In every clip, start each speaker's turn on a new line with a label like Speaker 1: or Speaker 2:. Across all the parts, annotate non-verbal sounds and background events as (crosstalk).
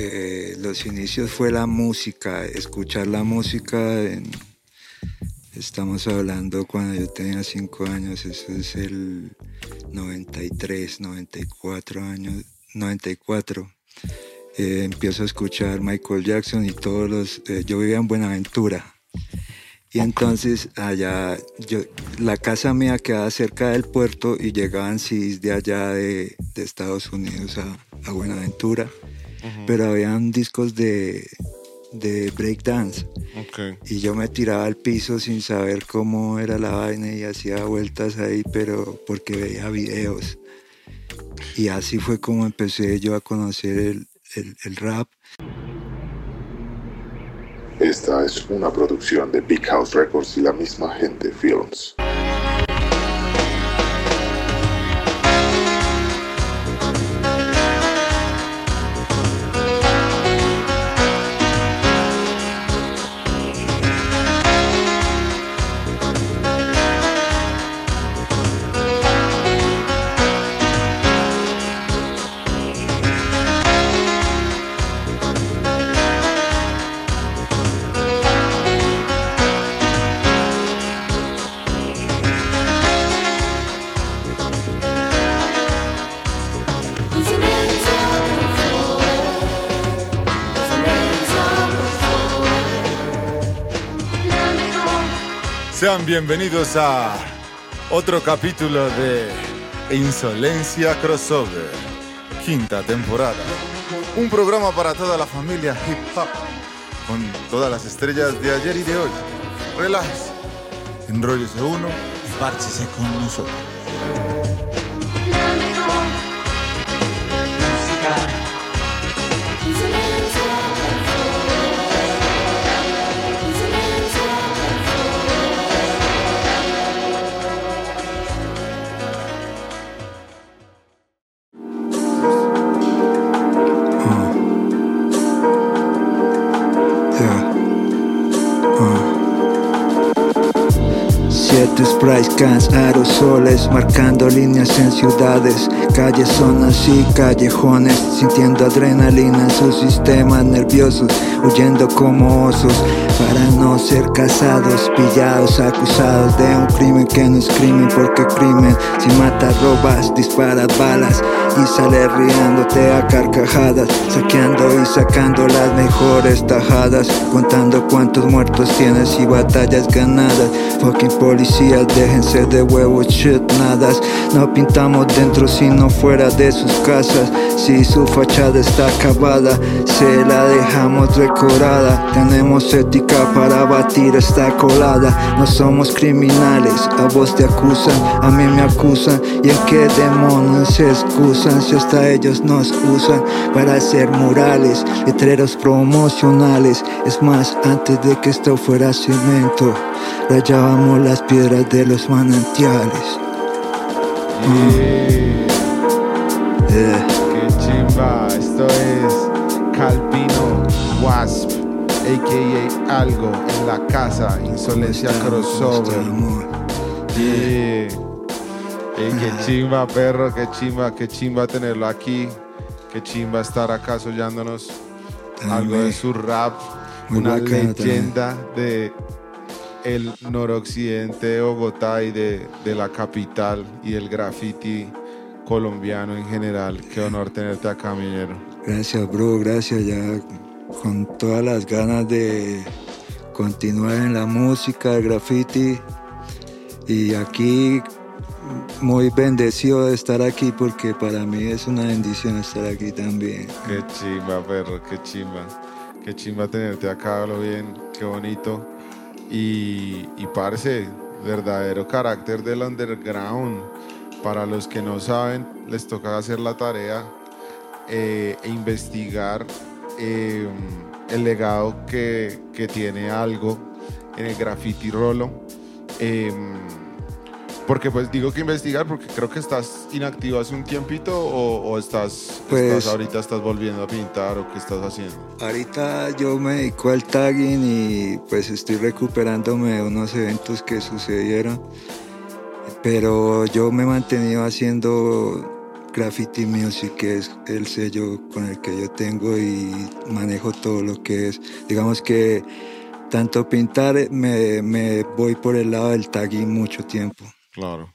Speaker 1: eh, los inicios fue la música, escuchar la música. estamos hablando cuando yo tenía cinco años, eso es el 93, 94 años, 94. Eh, empiezo a escuchar Michael Jackson y todos los... Eh, yo vivía en Buenaventura. Y entonces allá, yo, la casa mía quedaba cerca del puerto y llegaban CDs de allá de, Estados Unidos a, Buenaventura. Pero habían discos de, de breakdance. Y yo me tiraba al piso sin saber cómo era la vaina y hacía vueltas ahí, pero porque veía videos. Y así fue como empecé yo a conocer el, el, rap.
Speaker 2: Esta es una producción de Big House Records y la misma gente Films.
Speaker 3: Bienvenidos a otro capítulo de Insolencia Crossover, quinta temporada. Un programa para toda la familia hip hop, con todas las estrellas de ayer y de hoy. Relax, enrollese uno y párchese con nosotros.
Speaker 1: Sprites, cans, aerosoles, marcando líneas en ciudades, calles, zonas y callejones, sintiendo adrenalina en sus sistemas nerviosos, huyendo como osos, para no ser casados, pillados, acusados de un crimen que no es crimen, porque crimen, si matas, robas, disparas balas y sales riéndote a carcajadas, saqueando y sacando las mejores tajadas, contando cuántos muertos tienes y batallas ganadas, fucking policía déjense de huevos shit nadas No pintamos dentro sino fuera de sus casas. Si su fachada está acabada Se la dejamos decorada. Tenemos ética para batir esta colada. No somos criminales, a vos te acusan A mí me acusan. Y en qué demonios se excusan Si hasta ellos nos usan para hacer murales Letreros promocionales Es más, antes de que esto fuera cemento Rayábamos las piedras de los manantiales.
Speaker 3: Yeah. Qué chimba, esto es Calvino Wasp, a.k.a. Algo en la casa, Insolencia Crossover. Yeah. qué chimba, perro, qué chimba, qué chimba tenerlo aquí. Qué chimba estar acá soñándonos algo de su rap. una leyenda de el noroccidente de Bogotá y de, la capital y el graffiti colombiano en general. Qué honor tenerte acá, Minero.
Speaker 1: Gracias, bro, gracias. Ya con todas las ganas de continuar en la música, el graffiti. Y aquí muy bendecido de estar aquí porque para mí es una bendición estar aquí también.
Speaker 3: Qué chimba, perro, qué chimba. Qué chimba tenerte acá, lo bien, qué bonito. Y, y parce, verdadero carácter del underground. Para los que no saben, les toca hacer la tarea eh, e investigar eh, el legado que, que, tiene algo en el graffiti rolo. Eh, porque pues digo que investigar porque creo que estás inactivo hace un tiempito o, estás, pues, ahorita estás volviendo a pintar o qué estás haciendo.
Speaker 1: Ahorita yo me dedico al tagging y pues estoy recuperándome de unos eventos que sucedieron. Pero yo me he mantenido haciendo Graffiti Music, que es el sello con el que yo tengo y manejo todo lo que es. Digamos que tanto pintar me, me voy por el lado del tagging mucho tiempo.
Speaker 3: Claro.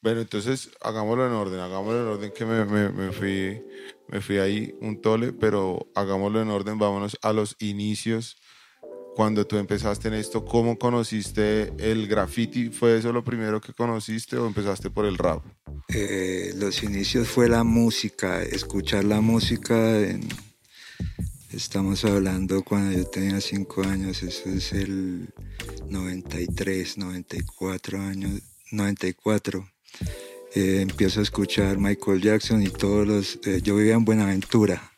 Speaker 3: Bueno, entonces hagámoslo en orden, hagámoslo en orden que me, fui, me fui ahí un tole, pero hagámoslo en orden, vámonos a los inicios. Cuando tú empezaste en esto, ¿cómo conociste el graffiti? ¿Fue eso lo primero que conociste o empezaste por el rap?
Speaker 1: Eh, los inicios fue la música, escuchar la música. Estamos hablando cuando yo tenía cinco años, eso es el 93, 94 años, 94 eh, empiezo a escuchar Michael Jackson y todos los... Eh, yo vivía en Buenaventura.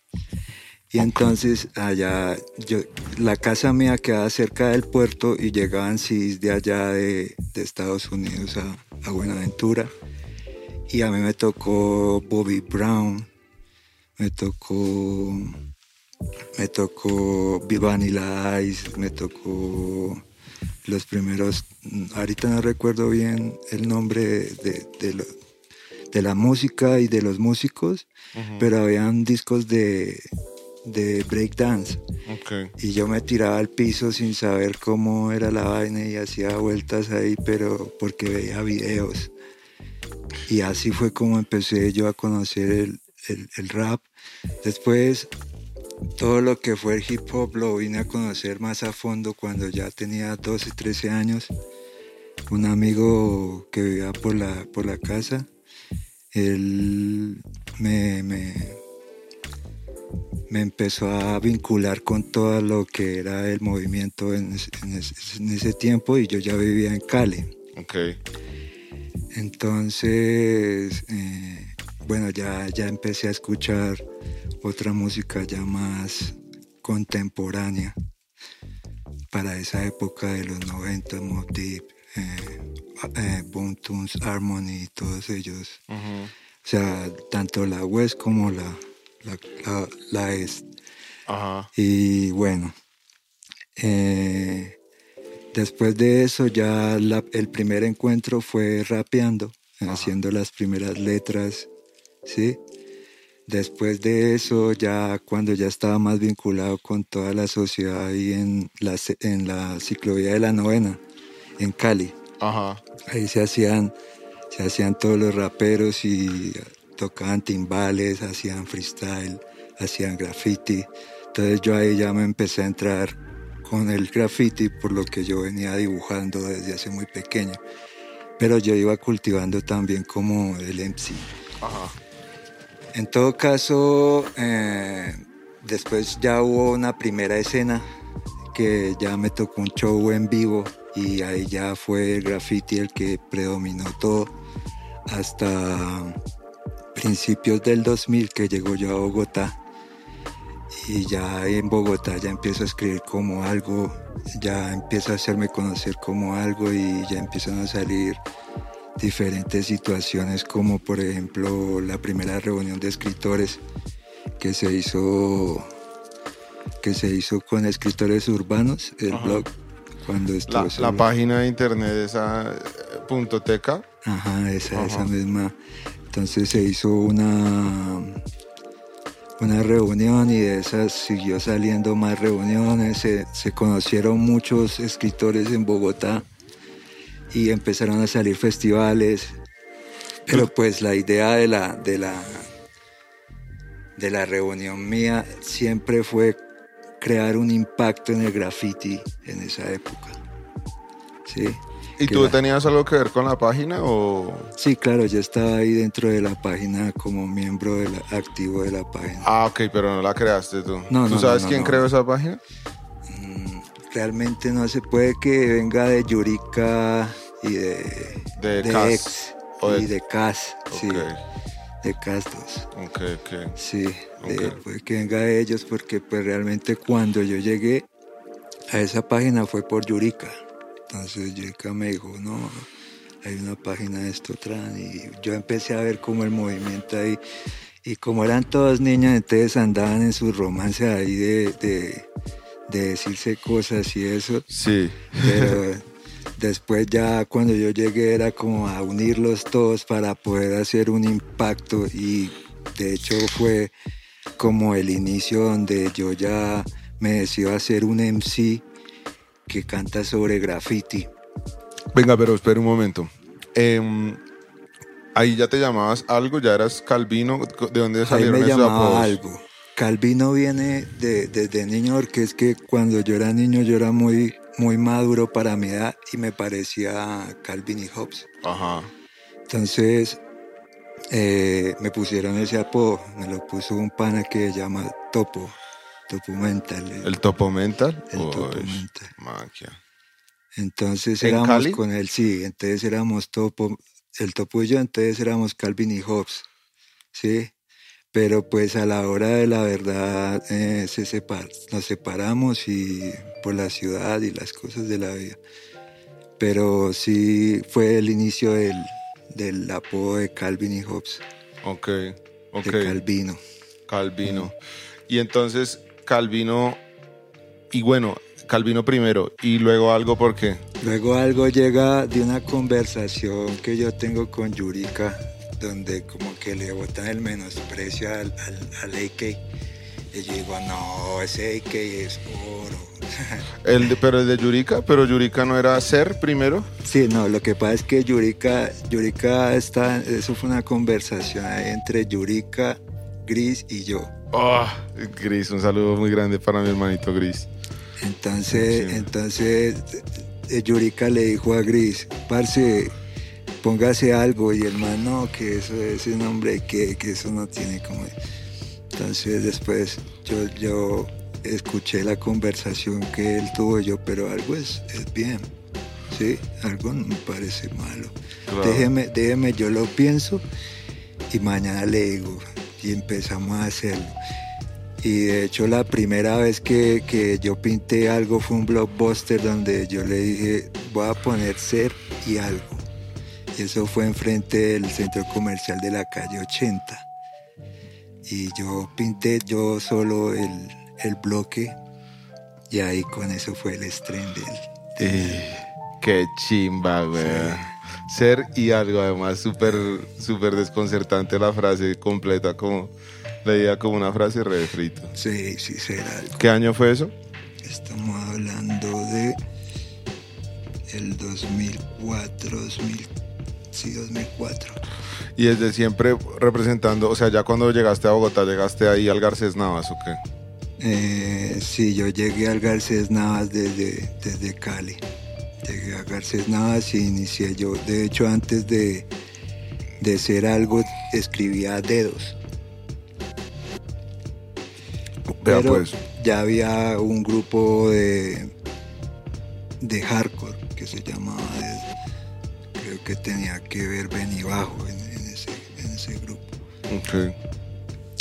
Speaker 1: Y entonces allá, yo, la casa mía quedaba cerca del puerto y llegaban CDs de allá de, de Estados Unidos a, a, Buenaventura. Y a mí me tocó Bobby Brown, me tocó, me tocó Vanilla Ice, me tocó los primeros, ahorita no recuerdo bien el nombre de, de, lo, de la música y de los músicos, uh -huh. pero habían discos de, de breakdance.
Speaker 3: Okay.
Speaker 1: Y yo me tiraba al piso sin saber cómo era la vaina y hacía vueltas ahí, pero porque veía videos. Y así fue como empecé yo a conocer el, el, el rap. Después todo lo que fue el hip hop lo vine a conocer más a fondo cuando ya tenía 12, 13 años. Un amigo que vivía por la, por la casa, él me, me, me, empezó a vincular con todo lo que era el movimiento en, en, en ese tiempo y yo ya vivía en Cali.
Speaker 3: Okay.
Speaker 1: Entonces, eh, bueno, ya, ya empecé a escuchar otra música ya más contemporánea para esa época de los 90, Mob Deep, eh, eh, Boom Tunes, Harmony, todos ellos.
Speaker 3: Uh -huh.
Speaker 1: O sea, tanto la West como la, la, la, la Est.
Speaker 3: Uh -huh.
Speaker 1: Y bueno, eh, después de eso ya la, el primer encuentro fue rapeando, uh -huh. haciendo las primeras letras, ¿sí? Después de eso, ya cuando ya estaba más vinculado con toda la sociedad ahí en la, en la ciclovía de la novena, en Cali.
Speaker 3: Ajá.
Speaker 1: Ahí se hacían, se hacían todos los raperos y tocaban timbales, hacían freestyle, hacían graffiti. Entonces yo ahí ya me empecé a entrar con el graffiti por lo que yo venía dibujando desde hace muy pequeño. Pero yo iba cultivando también como el MC.
Speaker 3: Ajá.
Speaker 1: En todo caso, eh, después ya hubo una primera escena que ya me tocó un show en vivo y ahí ya fue el graffiti el que predominó todo hasta principios del 2000 que llegó yo a Bogotá. Y ya en Bogotá ya empiezo a escribir como algo, ya empiezo a hacerme conocer como algo y ya empiezan a salir diferentes situaciones como por ejemplo la primera reunión de escritores que se hizo que se hizo con escritores urbanos el Ajá. blog cuando
Speaker 3: la, la página de internet esa punto teca.
Speaker 1: Ajá, esa, Ajá. esa misma. Entonces se hizo una una reunión y de esas siguió saliendo más reuniones. Se, se conocieron muchos escritores en Bogotá y empezaron a salir festivales. Pero pues la idea de la, de la, de la reunión mía siempre fue crear un impacto en el graffiti en esa época. ¿Sí?
Speaker 3: ¿Y tú la... tenías algo que ver con la página o...?
Speaker 1: Sí, claro, yo estaba ahí dentro de la página como miembro de la, activo de la página.
Speaker 3: Ah, ok, pero no la creaste tú.
Speaker 1: No,
Speaker 3: ¿Tú
Speaker 1: no,
Speaker 3: sabes
Speaker 1: no,
Speaker 3: quién creó esa página?
Speaker 1: Mm, realmente no se puede que venga de Yurika y de,
Speaker 3: de,
Speaker 1: de
Speaker 3: Cas,
Speaker 1: Ex
Speaker 3: de...
Speaker 1: y de Cas,
Speaker 3: okay.
Speaker 1: sí, de Castos.
Speaker 3: Ok, ok.
Speaker 1: Sí,
Speaker 3: okay.
Speaker 1: de, puede que venga de ellos porque pues realmente cuando yo llegué a esa página fue por Yurika. Entonces Yurika me dijo, no, hay una página de esto, tran, y yo empecé a ver como el movimiento ahí. Y como eran todas niñas, entonces andaban en su romance ahí de, de, de decirse cosas y eso.
Speaker 3: Sí.
Speaker 1: Pero (laughs) después ya cuando yo llegué era como a unirlos todos para poder hacer un impacto y de hecho fue como el inicio donde yo ya me decido hacer un MC que canta sobre graffiti.
Speaker 3: Venga, pero espera un momento. Em, ahí ya te llamabas algo, ya eras Calvino, ¿de dónde
Speaker 1: Ahí
Speaker 3: salieron
Speaker 1: me
Speaker 3: esos
Speaker 1: llamaba
Speaker 3: apodos?
Speaker 1: algo. Calvino viene de- desde niño porque es que cuando yo era niño yo era muy, muy maduro para mi edad y me parecía Calvin y Hobbes.
Speaker 3: Ajá.
Speaker 1: Entonces eh, me pusieron ese apodo, me lo puso un pana que se llama Topo, Topo Mental.
Speaker 3: ¿El topo mental?
Speaker 1: El topo mental.
Speaker 3: maquia.
Speaker 1: Entonces
Speaker 3: ¿En
Speaker 1: éramos
Speaker 3: Cali?
Speaker 1: con él, sí, entonces éramos Topo, el Topo y yo, entonces éramos Calvin y Hobbes, ¿sí? Pero pues a la hora de la verdad eh, se separ, nos separamos y por la ciudad y las cosas de la vida. Pero sí fue el inicio del, del apodo de Calvin y Hobbes,
Speaker 3: Ok, ok.
Speaker 1: de Calvino.
Speaker 3: Calvino. Y entonces, Calvino, y bueno, Calvino primero, y luego algo porque.
Speaker 1: Luego algo llega de una conversación que yo tengo con Yurika, donde como que le botan el menosprecio al, al, al AK. Y yo digo, no, ese AK es oro. (laughs)
Speaker 3: El de- pero el de Yurika, pero Yurika no era ser primero.
Speaker 1: sí, no, lo que pasa es que Yurika, Yurika está, eso fue una conversación entre Yurika, Gris y yo.
Speaker 3: Oh, Gris, un saludo muy grande para mi hermanito Gris.
Speaker 1: Entonces,
Speaker 3: Sí.
Speaker 1: entonces eh, Yurika le dijo a Gris, parce, póngase algo. Y el man, no, que eso es un hombre que, que eso no tiene como... Entonces después yo, yo escuché la conversación que él tuvo yo, pero algo es, es bien, ¿sí? Algo no me parece malo.
Speaker 3: Claro.
Speaker 1: Déjeme, déjeme, yo lo pienso y mañana le digo y empezamos a hacerlo. Y de hecho la primera vez que, que yo pinté algo fue un blockbuster donde yo le dije voy a poner ser y algo. Y eso fue enfrente del centro comercial de la calle 80. Y yo pinté yo solo el, el bloque y ahí con eso fue el estreno del,
Speaker 3: Eh, qué chimba, güey. Ser y algo, además, súper, súper desconcertante la frase completa, como leía como una frase re frito.
Speaker 1: Sí, sí, ser algo.
Speaker 3: ¿Qué año fue eso?
Speaker 1: Estamos hablando de el 2004, 2000, sí, 2004.
Speaker 3: Y desde siempre representando, o sea, ya cuando llegaste a Bogotá, llegaste ahí al Garcés Navas, ¿o qué?
Speaker 1: Eh, sí, yo llegué al Garcés Navas desde, desde Cali. Llegué a Garcés Navas y inicié yo. De hecho, antes de, de ser algo, escribía dedos.
Speaker 3: Vea,
Speaker 1: Pero
Speaker 3: pues.
Speaker 1: ya había un grupo de, de hardcore que se llamaba. Creo que tenía que ver Benny grupo.
Speaker 3: Ok.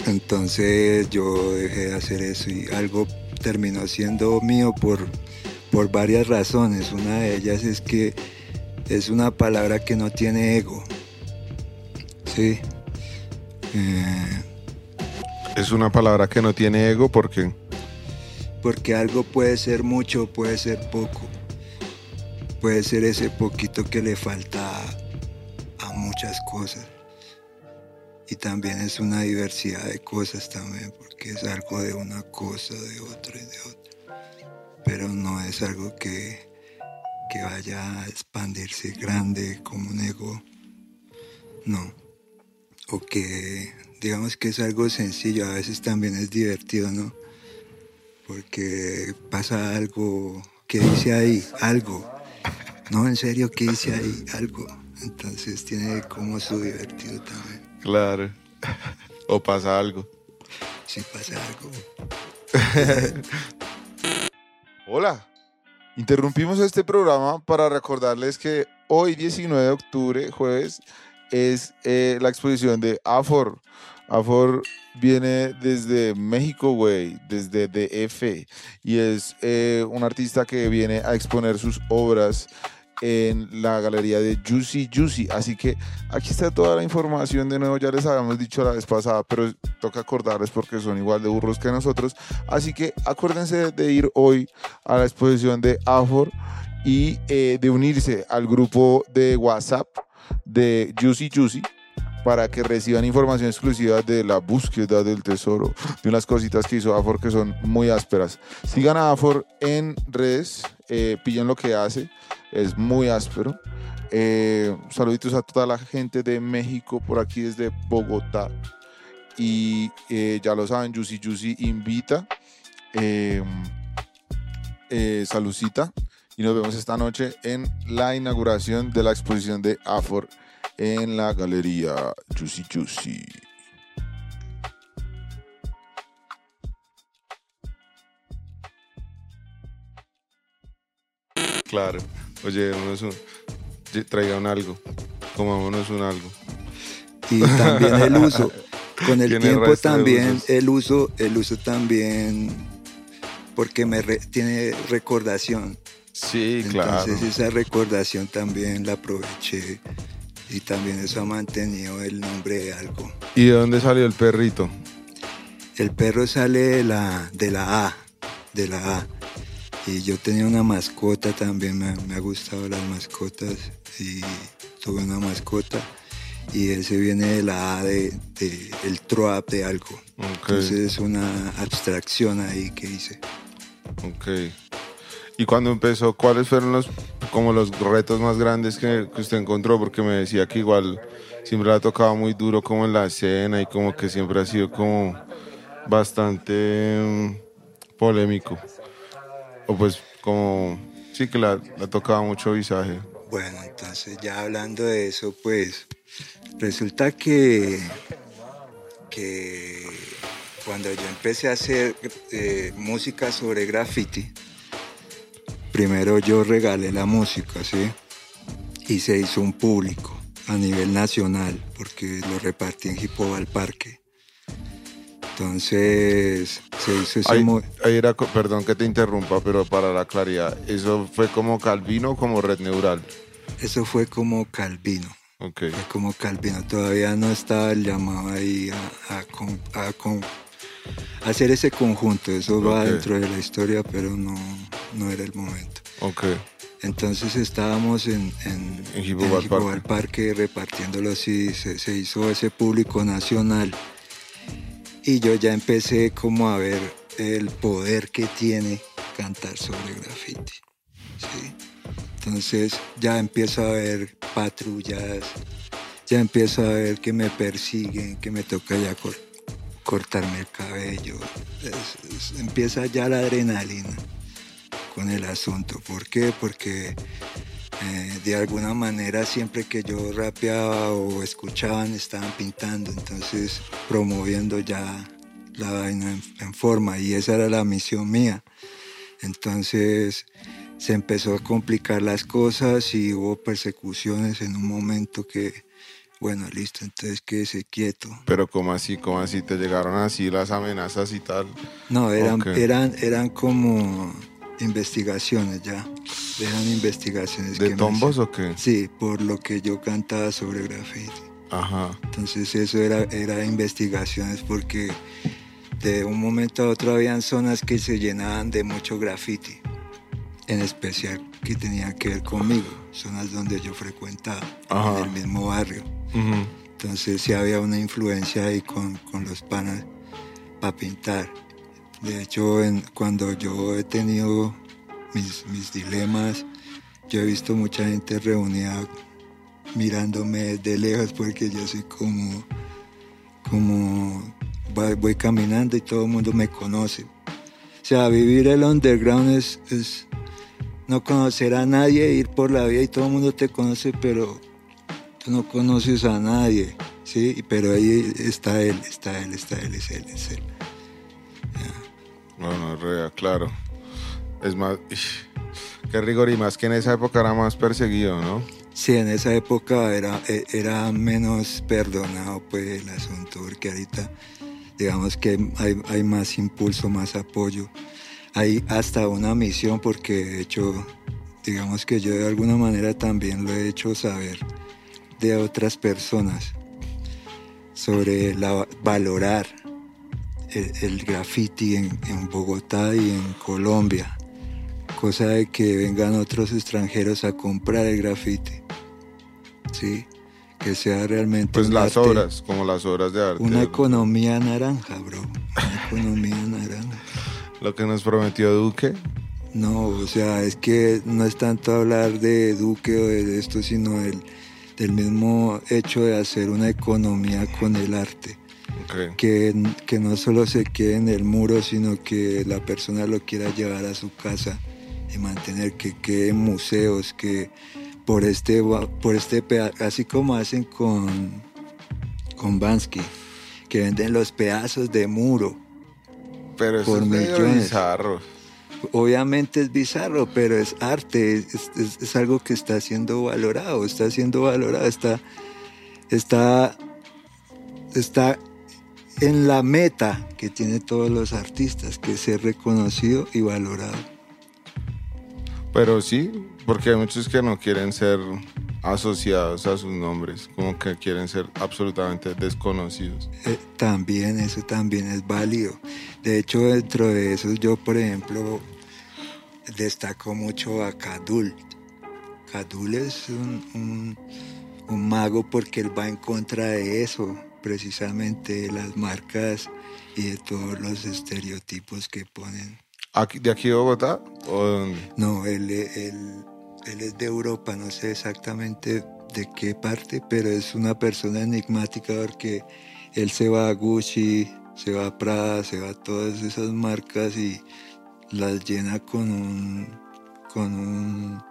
Speaker 1: Entonces yo dejé de hacer eso y algo terminó siendo mío por, por varias razones. Una de ellas es que es una palabra que no tiene ego. Sí. Eh,
Speaker 3: Es una palabra que no tiene ego porque
Speaker 1: porque algo puede ser mucho, puede ser poco. Puede ser ese poquito que le falta a muchas cosas. Y también es una diversidad de cosas también, porque es algo de una cosa, de otra y de otra. Pero no es algo que, que vaya a expandirse grande como un ego. No. O que digamos que es algo sencillo, a veces también es divertido, ¿no? Porque pasa algo que dice ahí, algo. No, en serio, ¿qué dice ahí? Algo. Entonces tiene como su divertido también.
Speaker 3: Claro. (laughs) o pasa algo.
Speaker 1: Si pasa algo. (laughs)
Speaker 3: Hola. Interrumpimos este programa para recordarles que hoy 19 de octubre, jueves, es eh, la exposición de Afor. Afor viene desde México, güey, desde DF, y es eh, un artista que viene a exponer sus obras en la galería de Juicy Juicy. Así que aquí está toda la información. De nuevo, ya les habíamos dicho la vez pasada, pero toca acordarles porque son igual de burros que nosotros. Así que acuérdense de ir hoy a la exposición de Afor y eh, de unirse al grupo de WhatsApp de Juicy Juicy para que reciban información exclusiva de la búsqueda del tesoro, de unas cositas que hizo Afor que son muy ásperas. Sigan a Afor en redes, eh, pillen lo que hace, es muy áspero. Eh, saluditos a toda la gente de México por aquí desde Bogotá. Y eh, ya lo saben, Juicy Juicy invita. Eh, eh, salucita. Y nos vemos esta noche en la inauguración de la exposición de Afor en la galería Juicy Juicy. Claro. Oye, un, traigan algo. Comámonos un algo.
Speaker 1: Y también el uso. (laughs) Con el tiempo también el uso, el uso también porque me re- tiene recordación.
Speaker 3: Sí, claro.
Speaker 1: Entonces esa recordación también la aproveché y también eso ha mantenido el nombre de algo.
Speaker 3: ¿Y de dónde salió el perrito?
Speaker 1: El perro sale de la, de la A, de la A. Y yo tenía una mascota también, me, me ha gustado las mascotas y tuve una mascota y ese viene de la A de, de el troap de algo. Entonces es una abstracción ahí que hice.
Speaker 3: ok. ¿Y cuando empezó, cuáles fueron los como los retos más grandes que, que usted encontró? Porque me decía que igual siempre la ha tocado muy duro como en la escena y como que siempre ha sido como bastante mm, polémico. O pues como, sí que la, la tocaba mucho visaje.
Speaker 1: Bueno, entonces ya hablando de eso, pues resulta que, que cuando yo empecé a hacer eh, música sobre graffiti, primero yo regalé la música, ¿sí? Y se hizo un público a nivel nacional, porque lo repartí en Hip Hop al Parque. Entonces se hizo ese
Speaker 3: Ahí, era, perdón que te interrumpa, pero para la claridad, ¿eso fue como Calvino o como Red Neural?
Speaker 1: eso fue como Calvino.
Speaker 3: Ok,
Speaker 1: Fue como Calvino, todavía no estaba el llamado ahí a, a a hacer ese conjunto, eso va dentro de la historia, pero no, no era el momento.
Speaker 3: ok.
Speaker 1: Entonces estábamos en, en,
Speaker 3: En Parque.
Speaker 1: Parque repartiéndolo así, se, se hizo ese público nacional y yo ya empecé como a ver el poder que tiene cantar sobre graffiti. ¿sí? Entonces ya empiezo a ver patrullas, ya empiezo a ver que me persiguen, que me toca ya cor- cortarme el cabello. Empieza ya la adrenalina con el asunto. ¿Por qué? Porque eh, de alguna manera siempre que yo rapeaba o escuchaban estaban pintando, entonces promoviendo ya la vaina en forma y esa era la misión mía. Entonces se empezó a complicar las cosas y hubo persecuciones en un momento que, bueno, listo, entonces quédese quieto.
Speaker 3: Pero como así, como así, te llegaron así las amenazas y tal.
Speaker 1: No, eran, eran, eran como investigaciones ya. Eran investigaciones.
Speaker 3: ¿De
Speaker 1: que
Speaker 3: tombos o qué?
Speaker 1: Sí, por lo que yo cantaba sobre graffiti.
Speaker 3: Ajá.
Speaker 1: Entonces eso era, era investigaciones porque de un momento a otro habían zonas que se llenaban de mucho graffiti, en especial que tenía que ver conmigo, zonas donde yo frecuentaba,
Speaker 3: Ajá.
Speaker 1: en el mismo barrio. Entonces sí había una influencia ahí con, con los panas para pintar. De hecho, cuando yo he tenido mis, mis dilemas, yo he visto mucha gente reunida mirándome de lejos porque yo soy como, como voy, voy caminando y todo el mundo me conoce. O sea, vivir el underground es, es no conocer a nadie, ir por la vida y todo el mundo te conoce, pero tú no conoces a nadie, ¿sí? Pero ahí está él, está él, está él, es él, es él.
Speaker 3: No, no, rea, claro. Es más, qué rigor y más que en esa época era más perseguido, ¿no?
Speaker 1: Sí, en esa época era, e- era menos perdonado pues el asunto, porque ahorita digamos que hay, hay más impulso, más apoyo. Hay hasta una misión porque de hecho, digamos que yo de alguna manera también lo he hecho saber de otras personas sobre la, valorar el, el graffiti en, en Bogotá y en Colombia cosa de que vengan otros extranjeros a comprar el grafiti. ¿Sí? Que sea realmente.
Speaker 3: Pues las
Speaker 1: arte,
Speaker 3: obras, como las obras de arte.
Speaker 1: Una economía naranja, bro. Una economía naranja.
Speaker 3: Lo que nos prometió Duque.
Speaker 1: No, o sea, es que no es tanto hablar de Duque o de esto, sino del, del mismo hecho de hacer una economía con el arte.
Speaker 3: Ok.
Speaker 1: Que, que no solo se quede en el muro, sino que la persona lo quiera llevar a su casa y mantener que quede en museos, que por este, por este así como hacen con, con Bansky, que venden los pedazos de muro.
Speaker 3: Pero eso
Speaker 1: Por
Speaker 3: es
Speaker 1: millones.
Speaker 3: bizarro.
Speaker 1: Obviamente es bizarro, pero es arte, es, es- es algo que está siendo valorado, está siendo valorado, está, está, está en la meta que tienen todos los artistas, que es ser reconocido y valorado.
Speaker 3: Pero sí, porque hay muchos que no quieren ser asociados a sus nombres, como que quieren ser absolutamente desconocidos.
Speaker 1: Eh, también, eso también es válido. De hecho, dentro de eso, yo, por ejemplo, destaco mucho a Kadul. Kadul es un, un- un mago porque él va en contra de eso, precisamente de las marcas y de todos los estereotipos que ponen.
Speaker 3: Aquí, ¿De aquí de Bogotá? ¿O de dónde?
Speaker 1: No, él, él, él es de Europa, no sé exactamente de qué parte, pero es una persona enigmática porque él se va a Gucci, se va a Prada, se va a todas esas marcas y las llena con un, con un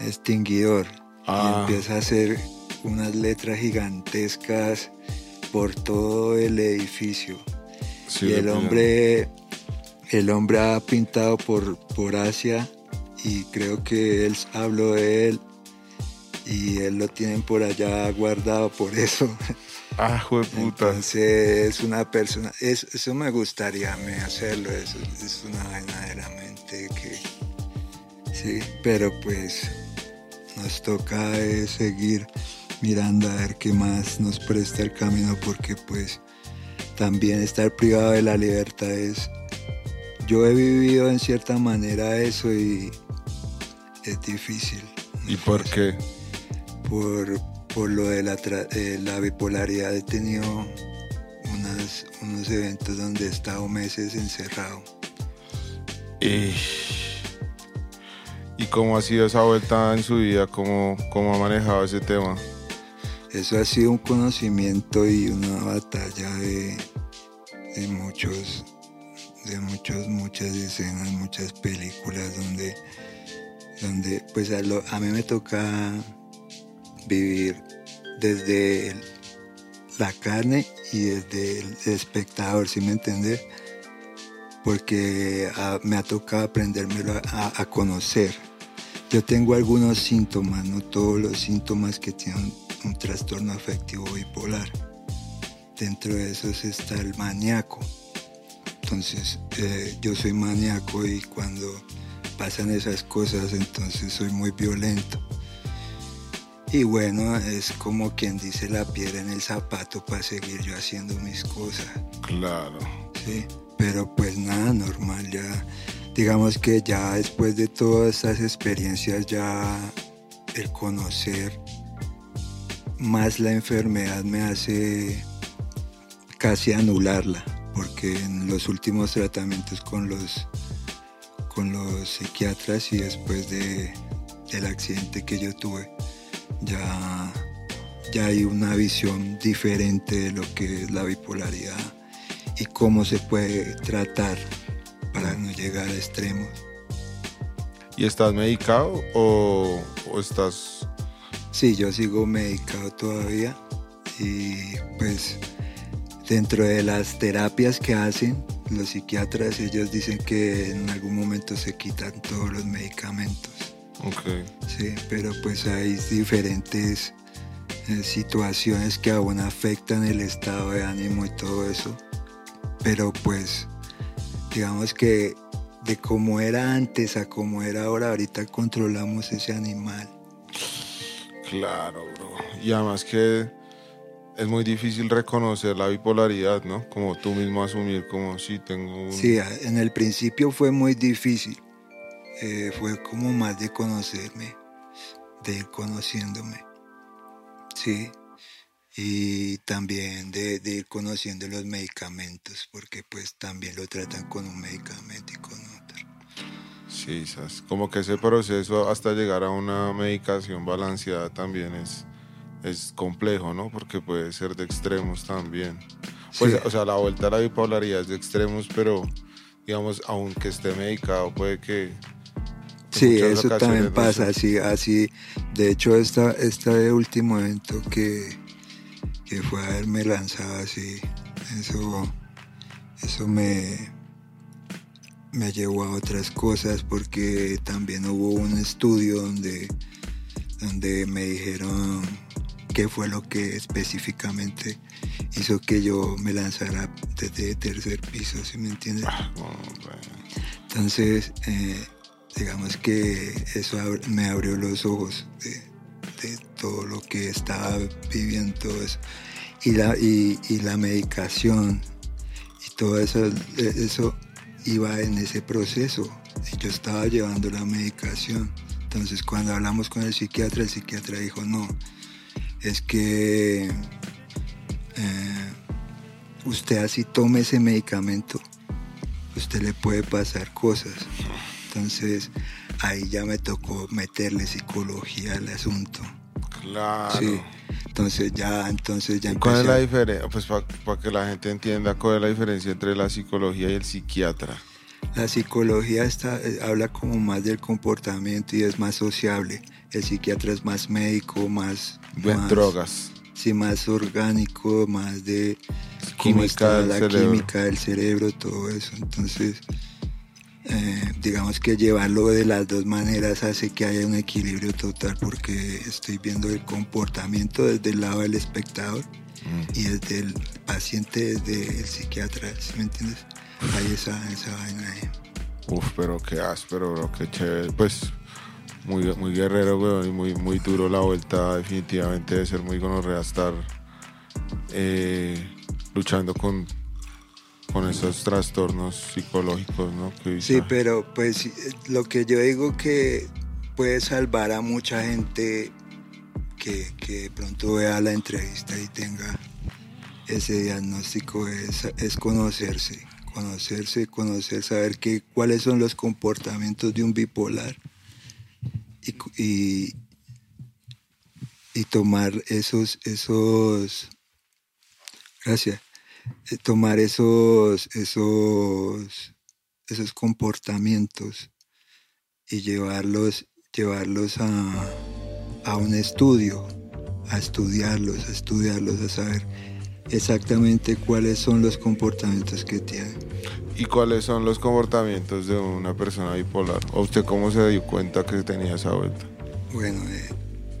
Speaker 1: extinguidor.
Speaker 3: Ah.
Speaker 1: Y empieza a hacer unas letras gigantescas por todo el edificio
Speaker 3: Sí,
Speaker 1: y el hombre el hombre ha pintado por, por Asia y creo que él habló de él y él lo tienen por allá guardado por eso. (laughs)
Speaker 3: Ah, jueputa.
Speaker 1: Entonces es una persona, es- eso me gustaría a mí hacerlo, eso es una vaina de la mente que sí, pero pues nos toca eh, seguir mirando a ver qué más nos presta el camino porque pues también estar privado de la libertad es yo he vivido en cierta manera eso y es difícil
Speaker 3: ¿Y por qué?
Speaker 1: por, por lo de la, eh, la bipolaridad he tenido unas- unos eventos donde he estado meses encerrado.
Speaker 3: Y, ¿Y cómo ha sido esa vuelta en su vida? ¿Cómo, cómo ha manejado ese tema?
Speaker 1: Eso ha sido un conocimiento y una batalla de, de muchos, de muchos, muchas escenas, muchas películas donde, donde pues a, lo- a mí me toca vivir desde la carne y desde el espectador, ¿sí me entiendes? Porque ah, me ha tocado aprendérmelo a, conocer. Yo tengo algunos síntomas, no todos los síntomas que tienen un, un trastorno afectivo bipolar. Dentro de esos está el maníaco. Entonces, eh, yo soy maníaco y cuando pasan esas cosas, entonces soy muy violento. Y bueno, es como quien dice la piedra en el zapato para seguir yo haciendo mis cosas.
Speaker 3: Claro.
Speaker 1: Sí, pero pues nada, normal, ya digamos que ya después de todas estas experiencias, ya el conocer más la enfermedad me hace casi anularla, porque en los últimos tratamientos con los, con los psiquiatras y después de, del accidente que yo tuve, ya, ya hay una visión diferente de lo que es la bipolaridad y cómo se puede tratar para no llegar a extremos.
Speaker 3: ¿Y estás medicado o, o estás...
Speaker 1: Sí, yo sigo medicado todavía y pues dentro de las terapias que hacen los psiquiatras, ellos dicen que en algún momento se quitan todos los medicamentos.
Speaker 3: Ok.
Speaker 1: Sí, pero pues hay diferentes eh, situaciones que aún afectan el estado de ánimo y todo eso. Pero pues digamos que de cómo era antes a cómo era ahora, ahorita controlamos ese animal.
Speaker 3: Claro, bro. Y además que es muy difícil reconocer la bipolaridad, ¿no? Como tú mismo asumir como sí tengo un...
Speaker 1: Sí, en el principio fue muy difícil, eh, fue como más de conocerme, de ir conociéndome, sí, y también de, de, ir conociendo los medicamentos, porque pues también lo tratan con un medicamento y con otro.
Speaker 3: Sí, como que ese proceso hasta llegar a una medicación balanceada también es, es complejo, ¿no? Porque puede ser de extremos también. Pues, o sea, la vuelta a la bipolaridad es de extremos, pero digamos, aunque esté medicado, puede que...
Speaker 1: Sí, eso también pasa, así, así. De hecho, esta, este último evento que, que fue haberme lanzado así, eso, eso me, me llevó a otras cosas porque también hubo un estudio donde, donde me dijeron qué fue lo que específicamente hizo que yo me lanzara desde tercer piso, ¿sí me entiendes? Ah, Entonces, eh, digamos que eso me abrió los ojos de, todo lo que estaba viviendo eso. Y la, medicación y todo eso, eso iba en ese proceso. Yo estaba llevando la medicación. Entonces cuando hablamos con el psiquiatra, el psiquiatra dijo, no, es que eh, usted así tome ese medicamento, usted le puede pasar cosas. Entonces ahí ya me tocó meterle psicología al asunto.
Speaker 3: Claro. Sí.
Speaker 1: Entonces ya, entonces ya
Speaker 3: ¿Cuál es la diferencia? Pues para que la gente entienda cuál es la diferencia entre la psicología y el psiquiatra.
Speaker 1: La psicología está, eh, habla como más del comportamiento y es más sociable. El psiquiatra es más médico, más...
Speaker 3: De drogas.
Speaker 1: Sí, más orgánico, más de química la química del cerebro, todo eso. Entonces, eh, digamos que llevarlo de las dos maneras hace que haya un equilibrio total porque estoy viendo el comportamiento desde el lado del espectador mm. y desde el paciente, desde el psiquiatra, ¿me entiendes? Hay esa, esa vaina ahí.
Speaker 3: Uf, pero qué áspero, bro, qué chévere. Pues muy, muy guerrero, weón, y muy, muy duro la vuelta. Definitivamente debe ser muy gonorrea estar eh, luchando con, con esos trastornos psicológicos, ¿no?
Speaker 1: sí, pero pues lo que yo digo que puede salvar a mucha gente que, que pronto vea la entrevista y tenga ese diagnóstico es, es conocerse conocerse, conocer, saber que, cuáles son los comportamientos de un bipolar y, y, tomar esos, esos, gracias, eh, tomar esos, esos, esos comportamientos y llevarlos, llevarlos a, a un estudio, a estudiarlos, a estudiarlos, a saber exactamente cuáles son los comportamientos que tiene.
Speaker 3: ¿Y cuáles son los comportamientos de una persona bipolar? ¿O usted cómo se dio cuenta que tenía esa vuelta?
Speaker 1: Bueno, eh,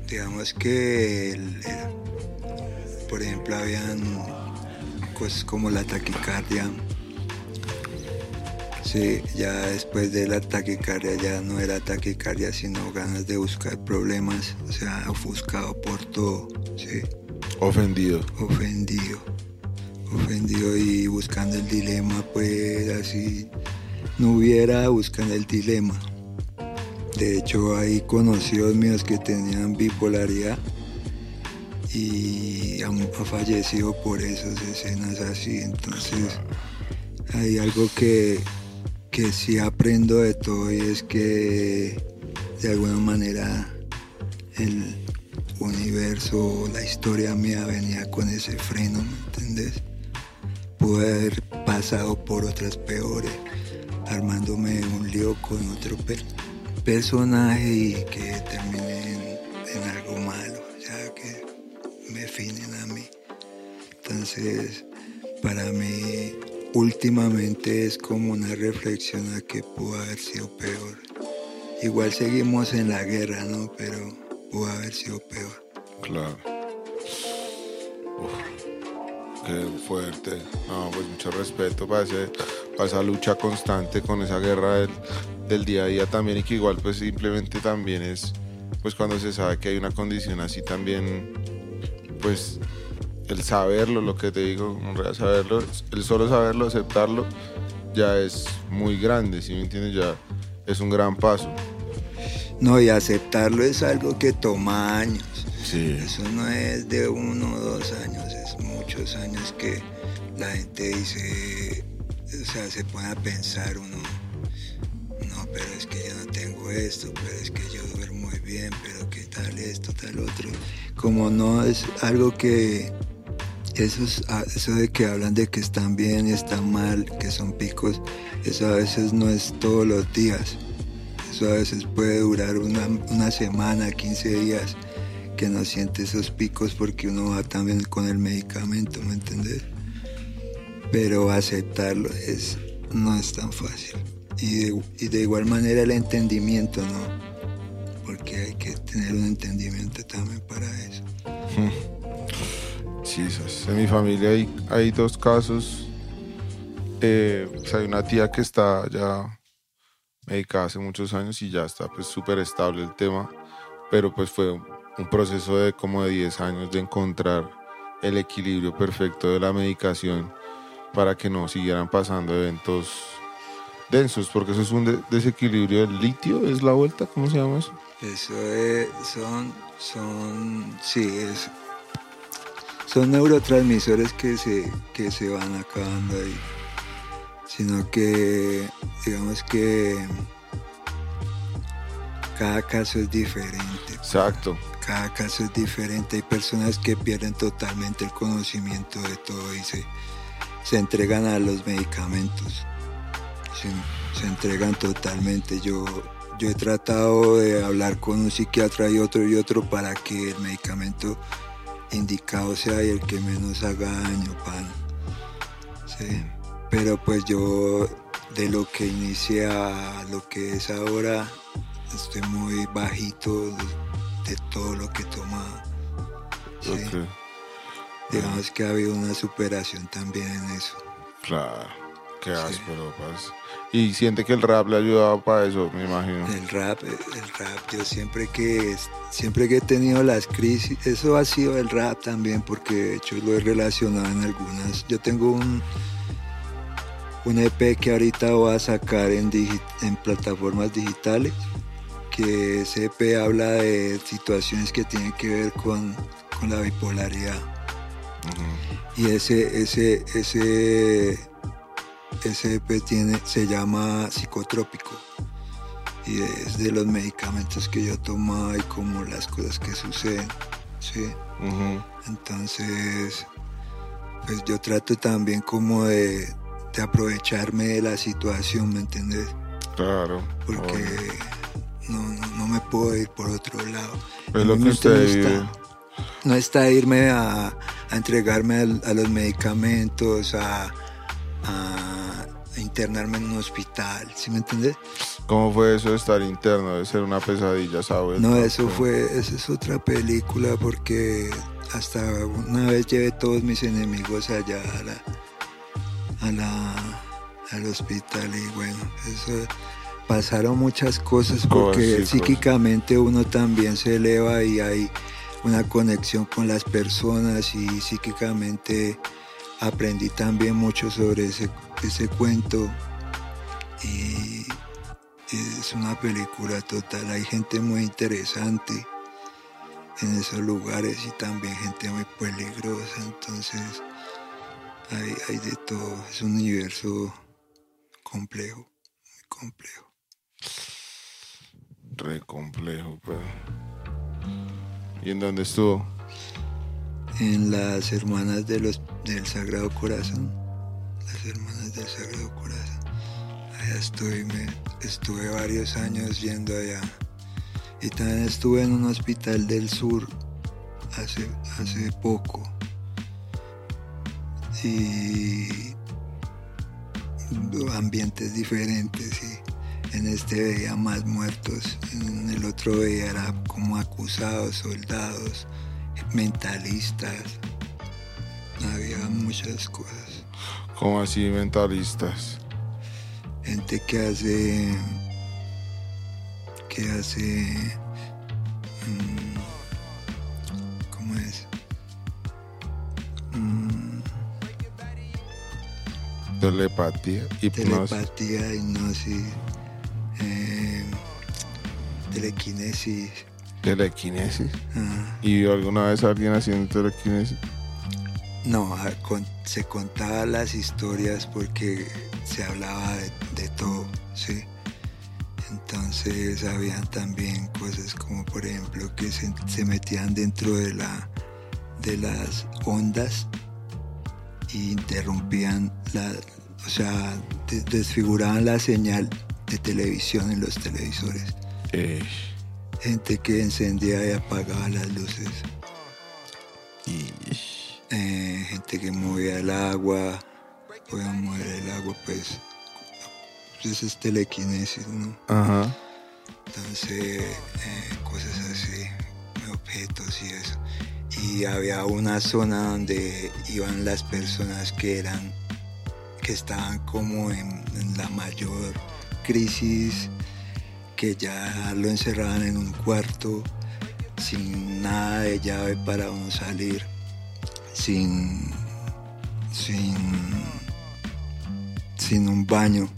Speaker 1: digamos que, por ejemplo, habían cosas como la taquicardia. Sí, ya después de la taquicardia ya no era taquicardia, sino ganas de buscar problemas, o sea, ofuscado por todo, sí.
Speaker 3: Ofendido.
Speaker 1: Ofendido. Ofendido y buscando el dilema, pues así no hubiera buscando el dilema. De hecho, hay conocidos míos que tenían bipolaridad y han, fallecido por esas escenas así. Entonces, hay algo que, que sí aprendo de todo y es que de alguna manera el, universo, la historia mía venía con ese freno, ¿me entendés? Pude haber pasado por otras peores, armándome un lío con otro personaje y que terminé en, definen a mí. Entonces, para mí, últimamente es como una reflexión a que pudo haber sido peor. Igual seguimos en la guerra, ¿no? Pero pudo haber sido peor.
Speaker 3: Claro. qué fuerte. No, pues mucho respeto para, esa lucha constante con esa guerra del, día a día también y que igual pues simplemente también es pues cuando se sabe que hay una condición así también pues el saberlo, lo que te digo, saberlo, el solo saberlo, aceptarlo, ya es muy grande, si me entiendes? Ya es un gran paso.
Speaker 1: No, y aceptarlo es algo que toma años.
Speaker 3: Sí.
Speaker 1: Eso no es de uno o dos años, es muchos años que la gente dice, o sea, se pone a pensar uno, no, pero es que yo no tengo esto, pero es que yo duermo muy bien, pero qué tal esto, tal otro. Como no es algo que, eso, es- ah, eso de que hablan de que están bien y están mal, que son picos, eso a veces no es todos los días. Eso a veces puede durar una, una semana, 15 días, que no siente esos picos porque uno va también con el medicamento, ¿me entendés? Pero aceptarlo es, no es tan fácil. Y de, y de igual manera el entendimiento, ¿no? Porque hay que tener un entendimiento también para eso. (laughs)
Speaker 3: Sí, esas. En mi familia hay, hay dos casos. Eh, pues hay una tía que está ya medicada hace muchos años y ya está pues súper estable el tema, pero pues fue un proceso de como de 10 años de encontrar el equilibrio perfecto de la medicación para que no siguieran pasando eventos densos, porque eso es un de- desequilibrio del litio, ¿es la vuelta? ¿Cómo se llama eso?
Speaker 1: Eso es, son, son, sí, es, son neurotransmisores que se, que se van acabando ahí. Sino que, digamos que cada caso es diferente.
Speaker 3: Exacto.
Speaker 1: Cada caso es diferente. Hay personas que pierden totalmente el conocimiento de todo y se, se entregan a los medicamentos. Se, se entregan totalmente. Yo, yo he tratado de hablar con un psiquiatra y otro y otro para que el medicamento indicado sea y el que menos haga daño, pan. Sí. Pero pues yo de lo que inicié a lo que es ahora, estoy muy bajito de, de todo lo que tomaba. Sí. Digamos que ha habido una superación también en eso.
Speaker 3: Claro. Qué
Speaker 1: Sí.
Speaker 3: áspero, parce. Y siente que el rap le ha ayudado para eso, me imagino.
Speaker 1: El rap, el rap, yo siempre que siempre que he tenido las crisis, eso ha sido el rap también, porque de hecho lo he relacionado en algunas. Yo tengo un, un EP que ahorita voy a sacar en, digi- en plataformas digitales, que ese EP habla de situaciones que tienen que ver con, con la bipolaridad. Y ese, ese, ese, ese EP tiene, se llama psicotrópico. Y es de los medicamentos que yo tomaba y como las cosas que suceden. ¿sí? Entonces, pues yo trato también como de, de aprovecharme de la situación, ¿me entendés?
Speaker 3: Claro.
Speaker 1: Porque no, no, no me puedo ir por otro lado.
Speaker 3: Es lo que usted
Speaker 1: no está, no está irme a, a entregarme al- a, los medicamentos, a, a internarme en un hospital, ¿sí me entiendes?
Speaker 3: ¿Cómo fue eso de estar interno? Debe ser una pesadilla, ¿sabes?
Speaker 1: No, eso fue, esa es otra película porque hasta una vez llevé todos mis enemigos allá a la, a la, al hospital y bueno, eso pasaron muchas cosas porque
Speaker 3: sí,
Speaker 1: psíquicamente uno también se eleva y hay una conexión con las personas y psíquicamente aprendí también mucho sobre ese, ese cuento y es una película total. Hay gente muy interesante en esos lugares y también gente muy peligrosa. Entonces hay, hay de todo. Es un universo complejo, muy complejo.
Speaker 3: Re complejo, pero. ¿Y en dónde estuvo?
Speaker 1: En las hermanas de los, del Sagrado Corazón. Las hermanas del Sagrado Corazón. Allá estoy, me, estuve varios años yendo allá. Y también estuve en un hospital del sur hace, hace poco. Y ambientes diferentes y en este veía más muertos, en el otro veía era como acusados, soldados, mentalistas. Había muchas cosas.
Speaker 3: ¿Cómo así mentalistas?
Speaker 1: gente que hace que hace mm, cómo es Mm,
Speaker 3: Telepatía, hipnosis.
Speaker 1: telepatía hipnosis eh, telequinesis.
Speaker 3: Telequinesis.
Speaker 1: ah,
Speaker 3: ¿Y alguna vez alguien haciendo telequinesis?
Speaker 1: No, con- se contaba las historias porque se hablaba de, de todo, ¿sí? Entonces habían también cosas como por ejemplo que se, se metían dentro de la de las ondas e interrumpían la, o sea, de- desfiguraban la señal de televisión en los televisores.
Speaker 3: Eh,
Speaker 1: Gente que encendía y apagaba las luces.
Speaker 3: y...
Speaker 1: eh, gente que movía el agua, podía mover el agua, pues, pues es telequinesis, ¿no?
Speaker 3: Ajá.
Speaker 1: Entonces, eh, cosas así, objetos y eso. Y había una zona donde iban las personas que eran, que estaban como en, en la mayor crisis, que ya lo encerraban en un cuarto, sin nada de llave para uno salir, sin, sin, sin un baño.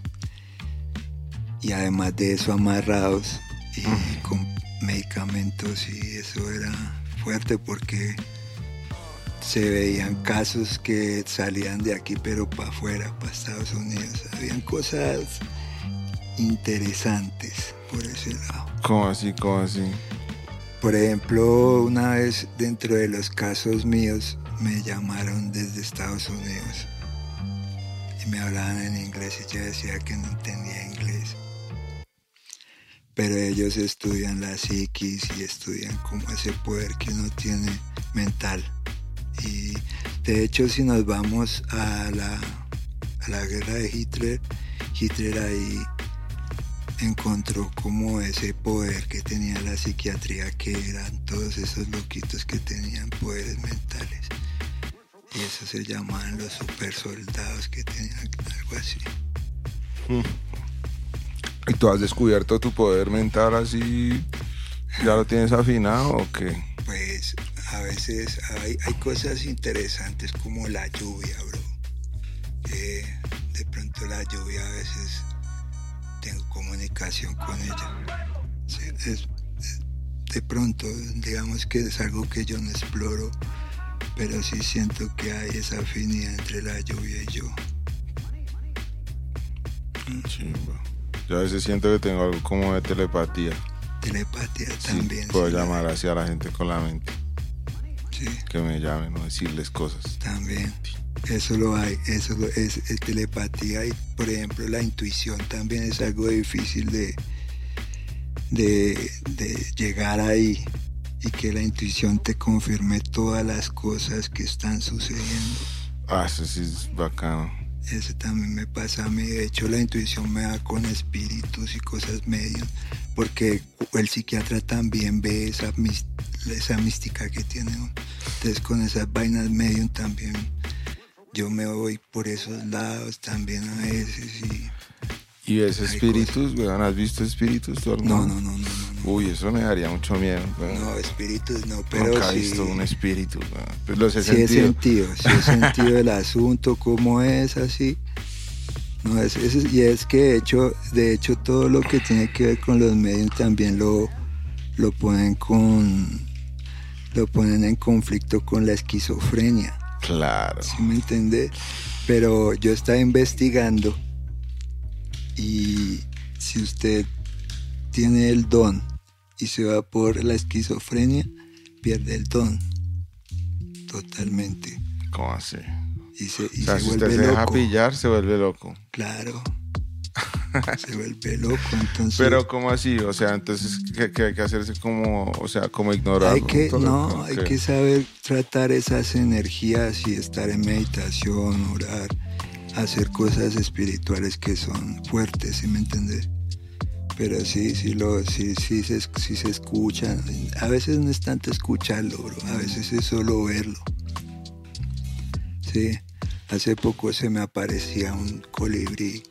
Speaker 1: Y además de eso amarrados y con medicamentos y eso era fuerte porque se veían casos que salían de aquí pero para afuera, para Estados Unidos. Habían cosas interesantes por ese lado.
Speaker 3: ¿Cómo así? ¿Cómo así?
Speaker 1: Por ejemplo, una vez dentro de los casos míos me llamaron desde Estados Unidos y me hablaban en inglés y yo decía que no entendía inglés. Pero ellos estudian la psiquis y estudian como ese poder que uno tiene mental. Y de hecho si nos vamos a la, a la guerra de Hitler, Hitler ahí encontró como ese poder que tenía la psiquiatría, que eran todos esos loquitos que tenían poderes mentales. Y eso se llamaban los super soldados que tenían algo así. (laughs)
Speaker 3: ¿Y tú has descubierto tu poder mental así? ¿Ya lo tienes afinado o qué?
Speaker 1: Pues a veces hay, hay cosas interesantes como la lluvia, bro. Eh, de pronto la lluvia a veces tengo comunicación con ella. Sí, es- de pronto, digamos que es algo que yo no exploro, pero sí siento que hay esa afinidad entre la lluvia y yo.
Speaker 3: Chimba. Yo a veces siento que tengo algo como de telepatía.
Speaker 1: Telepatía
Speaker 3: Sí,
Speaker 1: también.
Speaker 3: puedo
Speaker 1: sí,
Speaker 3: llamar así a la gente con la mente.
Speaker 1: Sí,
Speaker 3: Que me llamen o decirles cosas.
Speaker 1: también. Eso lo hay, eso lo- es, es telepatía y por ejemplo la intuición también es algo difícil de, de, de llegar ahí y que la intuición te confirme todas las cosas que están sucediendo.
Speaker 3: Ah, eso sí es bacano.
Speaker 1: Eso también me pasa a mí. De hecho, la intuición me da con espíritus y cosas medias, porque el psiquiatra también ve esa, esa mística que tiene. uno. Entonces, con esas vainas medium también yo me voy por esos lados también a veces. Y...
Speaker 3: ¿Y ves espíritus, weón? ¿Has visto espíritus tú
Speaker 1: No, no, no, no, no.
Speaker 3: Uy, eso me daría mucho miedo. weón.
Speaker 1: No, espíritus no, pero
Speaker 3: Nunca he
Speaker 1: sí.
Speaker 3: visto un espíritu. weón. Pues los he
Speaker 1: sí he
Speaker 3: sentido.
Speaker 1: sentido, sí he (laughs) sentido el asunto, cómo es así. No, es, es- y es que de hecho, de hecho todo lo que tiene que ver con los medios también lo, lo ponen con lo ponen en conflicto con la esquizofrenia,
Speaker 3: Claro.
Speaker 1: ¿sí me entiende? Pero yo estaba investigando y si usted tiene el don y se va por la esquizofrenia, pierde el don totalmente
Speaker 3: ¿Cómo así?
Speaker 1: y se, y
Speaker 3: O sea,
Speaker 1: se
Speaker 3: si usted se deja
Speaker 1: loco.
Speaker 3: pillar, se vuelve loco.
Speaker 1: Claro. (laughs) se vuelve loco, entonces
Speaker 3: Pero, ¿cómo así? O sea, entonces, ¿qué, qué hay que hacerse como, o sea, como ignorarlo?
Speaker 1: hay que no, hay que saber tratar esas energías y estar en meditación, orar, hacer cosas espirituales que son fuertes, ¿sí me entiendes? Pero sí, sí, lo, sí, sí, se, sí se escuchan. A veces no es tanto escucharlo, bro. A veces es solo verlo. Sí. Hace poco se me aparecía un colibrí.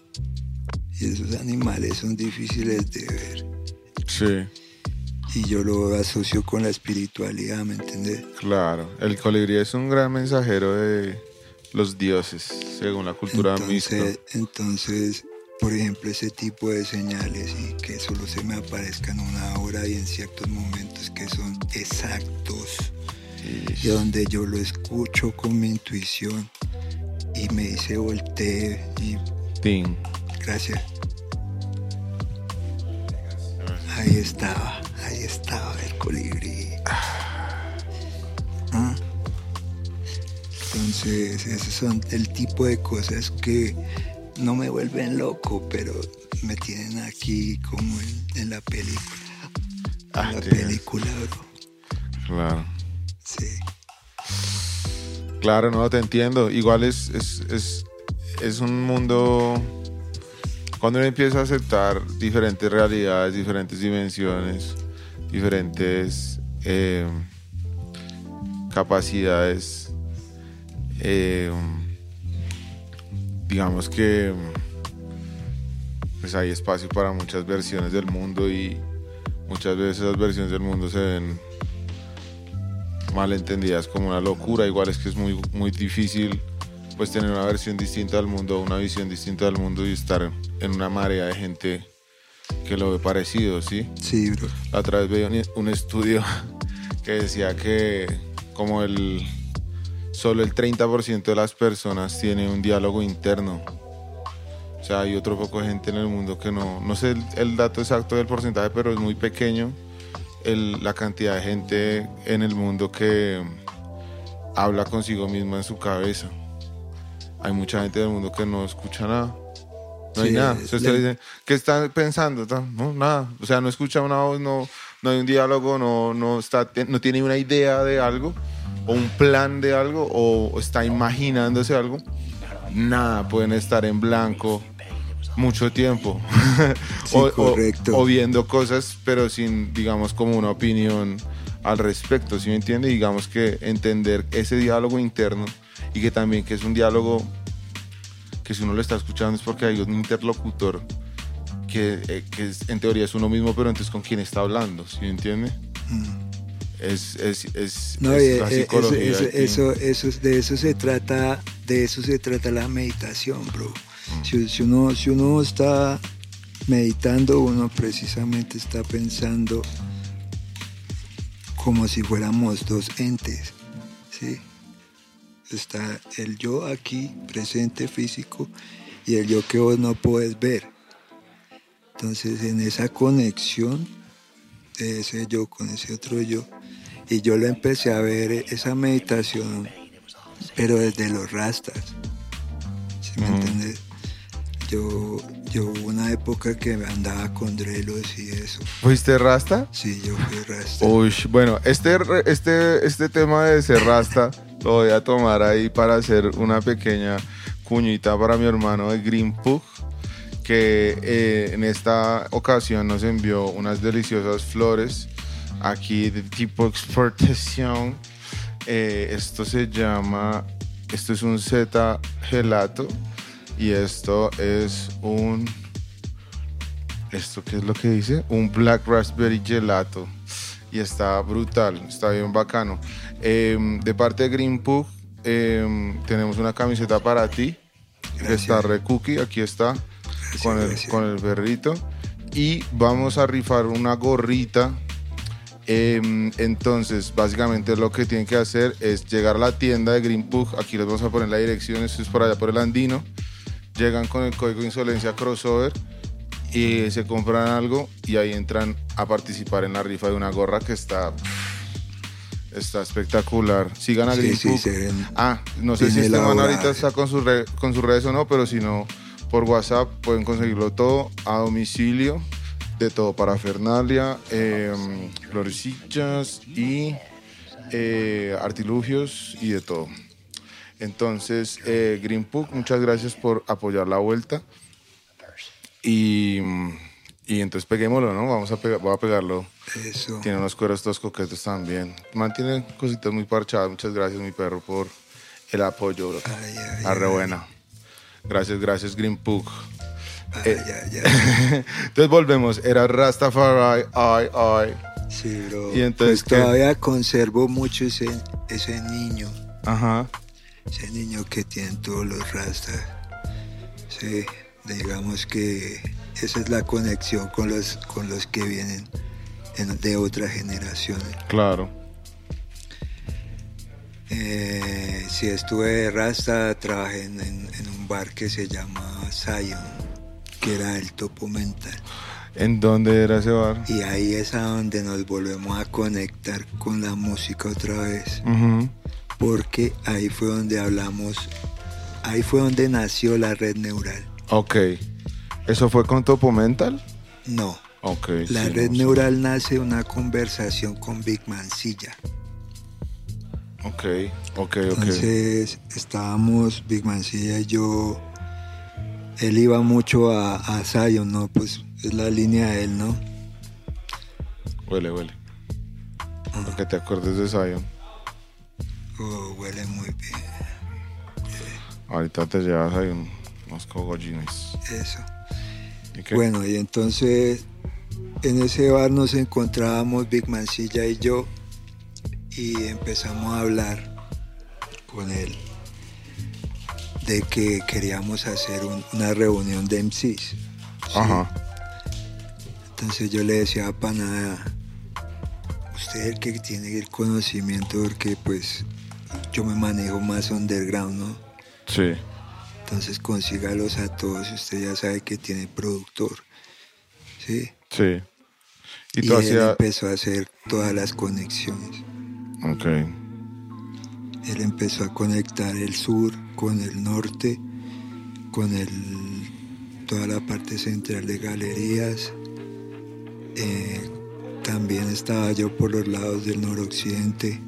Speaker 1: Y esos animales son difíciles de ver.
Speaker 3: Sí,
Speaker 1: Y yo lo asocio con la espiritualidad, ¿me entiendes?
Speaker 3: claro. El colibrí es un gran mensajero de los dioses, según la cultura mixta.
Speaker 1: Entonces, entonces por ejemplo, ese tipo de señales y que solo se me aparezcan una hora y en ciertos momentos que son exactos y donde yo lo escucho con mi intuición y me dice voltee y
Speaker 3: Ting.
Speaker 1: Gracias. Ahí estaba, ahí estaba el colibrí. Ah. Entonces, esos son el tipo de cosas que no me vuelven loco, pero me tienen aquí como en, en la película.
Speaker 3: Ah,
Speaker 1: En la película, bro.
Speaker 3: Claro.
Speaker 1: Sí.
Speaker 3: Claro, no, te entiendo. Igual es, es, es, es un mundo... Cuando uno empieza a aceptar diferentes realidades, diferentes dimensiones, diferentes eh, capacidades, eh, digamos que pues hay espacio para muchas versiones del mundo y muchas veces esas versiones del mundo se ven malentendidas como una locura. Igual es que es muy, muy difícil pues tener una versión distinta del mundo, una visión distinta del mundo y estar en una marea de gente que lo ve parecido, ¿sí?
Speaker 1: Sí, bro.
Speaker 3: La otra vez veía un, estudio (laughs) que decía que como el solo el 30% de las personas tiene un diálogo interno. O sea, hay otro poco de gente en el mundo que no, no sé el, el dato exacto del porcentaje, pero es muy pequeño el- la cantidad de gente en el mundo que habla consigo misma en su cabeza. Hay mucha gente del mundo que no escucha nada. No hay
Speaker 1: Sí,
Speaker 3: nada.
Speaker 1: es
Speaker 3: Entonces usted
Speaker 1: la-
Speaker 3: dice, ¿qué está pensando? No, nada. O sea, no escucha una voz, no, no hay un diálogo, no, no, está, no tiene una idea de algo, o un plan de algo, o está imaginándose algo. Nada, pueden estar en blanco mucho tiempo. (laughs)
Speaker 1: Sí, correcto.
Speaker 3: o viendo cosas, pero sin, digamos, como una opinión al respecto, ¿sí me entiende? Digamos que entender ese diálogo interno y que también que es un diálogo que si uno lo está escuchando es porque hay un interlocutor que, eh, que es- en teoría es uno mismo, pero entonces con quién está hablando, ¿sí me entiende? Es, es, es,
Speaker 1: Mm. No,
Speaker 3: es la
Speaker 1: eh,
Speaker 3: psicología.
Speaker 1: eso,
Speaker 3: aquí.
Speaker 1: eso, eso, eso- de eso se trata, de eso se trata la meditación, bro.
Speaker 3: Mm.
Speaker 1: Si, si uno, si uno está meditando, uno precisamente está pensando como si fuéramos dos entes, ¿sí? Está el yo aquí, presente físico, y el yo que vos no puedes ver. Entonces, en esa conexión de ese yo con ese otro yo, y yo lo empecé a ver esa meditación, pero desde los rastas. ¿Sí me
Speaker 3: Ujú.
Speaker 1: entiendes? Yo, yo hubo una época que andaba con drelos y eso.
Speaker 3: ¿Fuiste rasta?
Speaker 1: Sí, yo fui rasta.
Speaker 3: Uy, bueno, este, este, este tema de ser rasta lo voy a tomar ahí para hacer una pequeña cuñita para mi hermano de Green Pug, que eh, en esta ocasión nos envió unas deliciosas flores aquí de tipo exportación. Eh, esto se llama, esto es un Z gelato y esto es un ¿Esto qué es lo que dice? Un Black Raspberry Gelato. Y está brutal, está bien bacano. Em, de parte de Green Pug, em, tenemos una camiseta para ti.
Speaker 1: Gracias.
Speaker 3: Está re cookie, aquí está, con, el,
Speaker 1: gracias.
Speaker 3: con el perrito. Y vamos a rifar una gorrita. Em, entonces, básicamente lo que tienen que hacer es llegar a la tienda de Green Pug. Aquí les vamos a poner la dirección, esto es por allá por el Andino. Llegan con el código Insolencia Crossover y se compran algo y ahí entran a participar en la rifa de una gorra que está está espectacular. Sigan a
Speaker 1: Sí,
Speaker 3: Green
Speaker 1: sí, ven
Speaker 3: Ah, no sé si este man ahorita está con, sus re- con sus redes o no, pero si no, por WhatsApp pueden conseguirlo todo a domicilio, de todo para Fernalia, florecillas y eh, artilugios y de todo. Entonces, eh, Green muchas gracias por apoyar la vuelta. Y, y entonces peguémoslo, ¿no? Vamos a pegar, voy a pegarlo.
Speaker 1: eso.
Speaker 3: Tiene unos cueros todos coquetos también. Mantiene cositas muy parchadas. Muchas gracias, mi perro, por el apoyo, bro.
Speaker 1: Ay, ay,
Speaker 3: Arre
Speaker 1: ay.
Speaker 3: buena. Gracias, gracias, Green Pug.
Speaker 1: Ay,
Speaker 3: Eh,
Speaker 1: ay, ay. (laughs)
Speaker 3: entonces volvemos. Era Rastafari, ay, ay.
Speaker 1: Sí, bro.
Speaker 3: ¿Y entonces
Speaker 1: Pues todavía conservo mucho ese, ese niño,
Speaker 3: Ajá.
Speaker 1: ese niño que tienen todos los rastas. Sí, Digamos que esa es la conexión con los, con los que vienen en- de otras generaciones.
Speaker 3: Claro.
Speaker 1: Eh, sí, estuve de Rasta, trabajé en, en- en un bar que se llama Zion, que era el topo mental.
Speaker 3: ¿En dónde era ese bar?
Speaker 1: Y ahí es a donde nos volvemos a conectar con la música otra vez. Porque ahí fue donde hablamos, ahí fue donde nació la red neural.
Speaker 3: Ok. ¿Eso fue con Topo Mental?
Speaker 1: No,
Speaker 3: Ok.
Speaker 1: la
Speaker 3: sí,
Speaker 1: red
Speaker 3: no
Speaker 1: neural nace de una conversación con Big Mancilla.
Speaker 3: Ok, ok, ok.
Speaker 1: Entonces estábamos, Big Mancilla y yo, él iba mucho a, a Zion, ¿no? Pues es la línea de él, ¿no?
Speaker 3: Huele, huele. Para que te acuerdes de Zion.
Speaker 1: Oh, huele muy bien,
Speaker 3: Ahorita te llevas ahí un- unos cogollines.
Speaker 1: eso. Bueno, y entonces en ese bar nos encontrábamos Big Mancilla y yo y empezamos a hablar con él de que queríamos hacer un- una reunión de MCs. ¿sí?
Speaker 3: Ajá.
Speaker 1: Entonces yo le decía a Pana, usted es el que tiene el conocimiento porque pues yo me manejo más underground, ¿no?
Speaker 3: Sí.
Speaker 1: Entonces consígalos a todos, usted ya sabe que tiene productor, ¿sí?
Speaker 3: Sí. Y
Speaker 1: Y, él empezó a hacer todas las conexiones.
Speaker 3: Ok.
Speaker 1: Él empezó a conectar el sur con el norte, con el, toda la parte central de galerías. Eh, también estaba yo por los lados del noroccidente,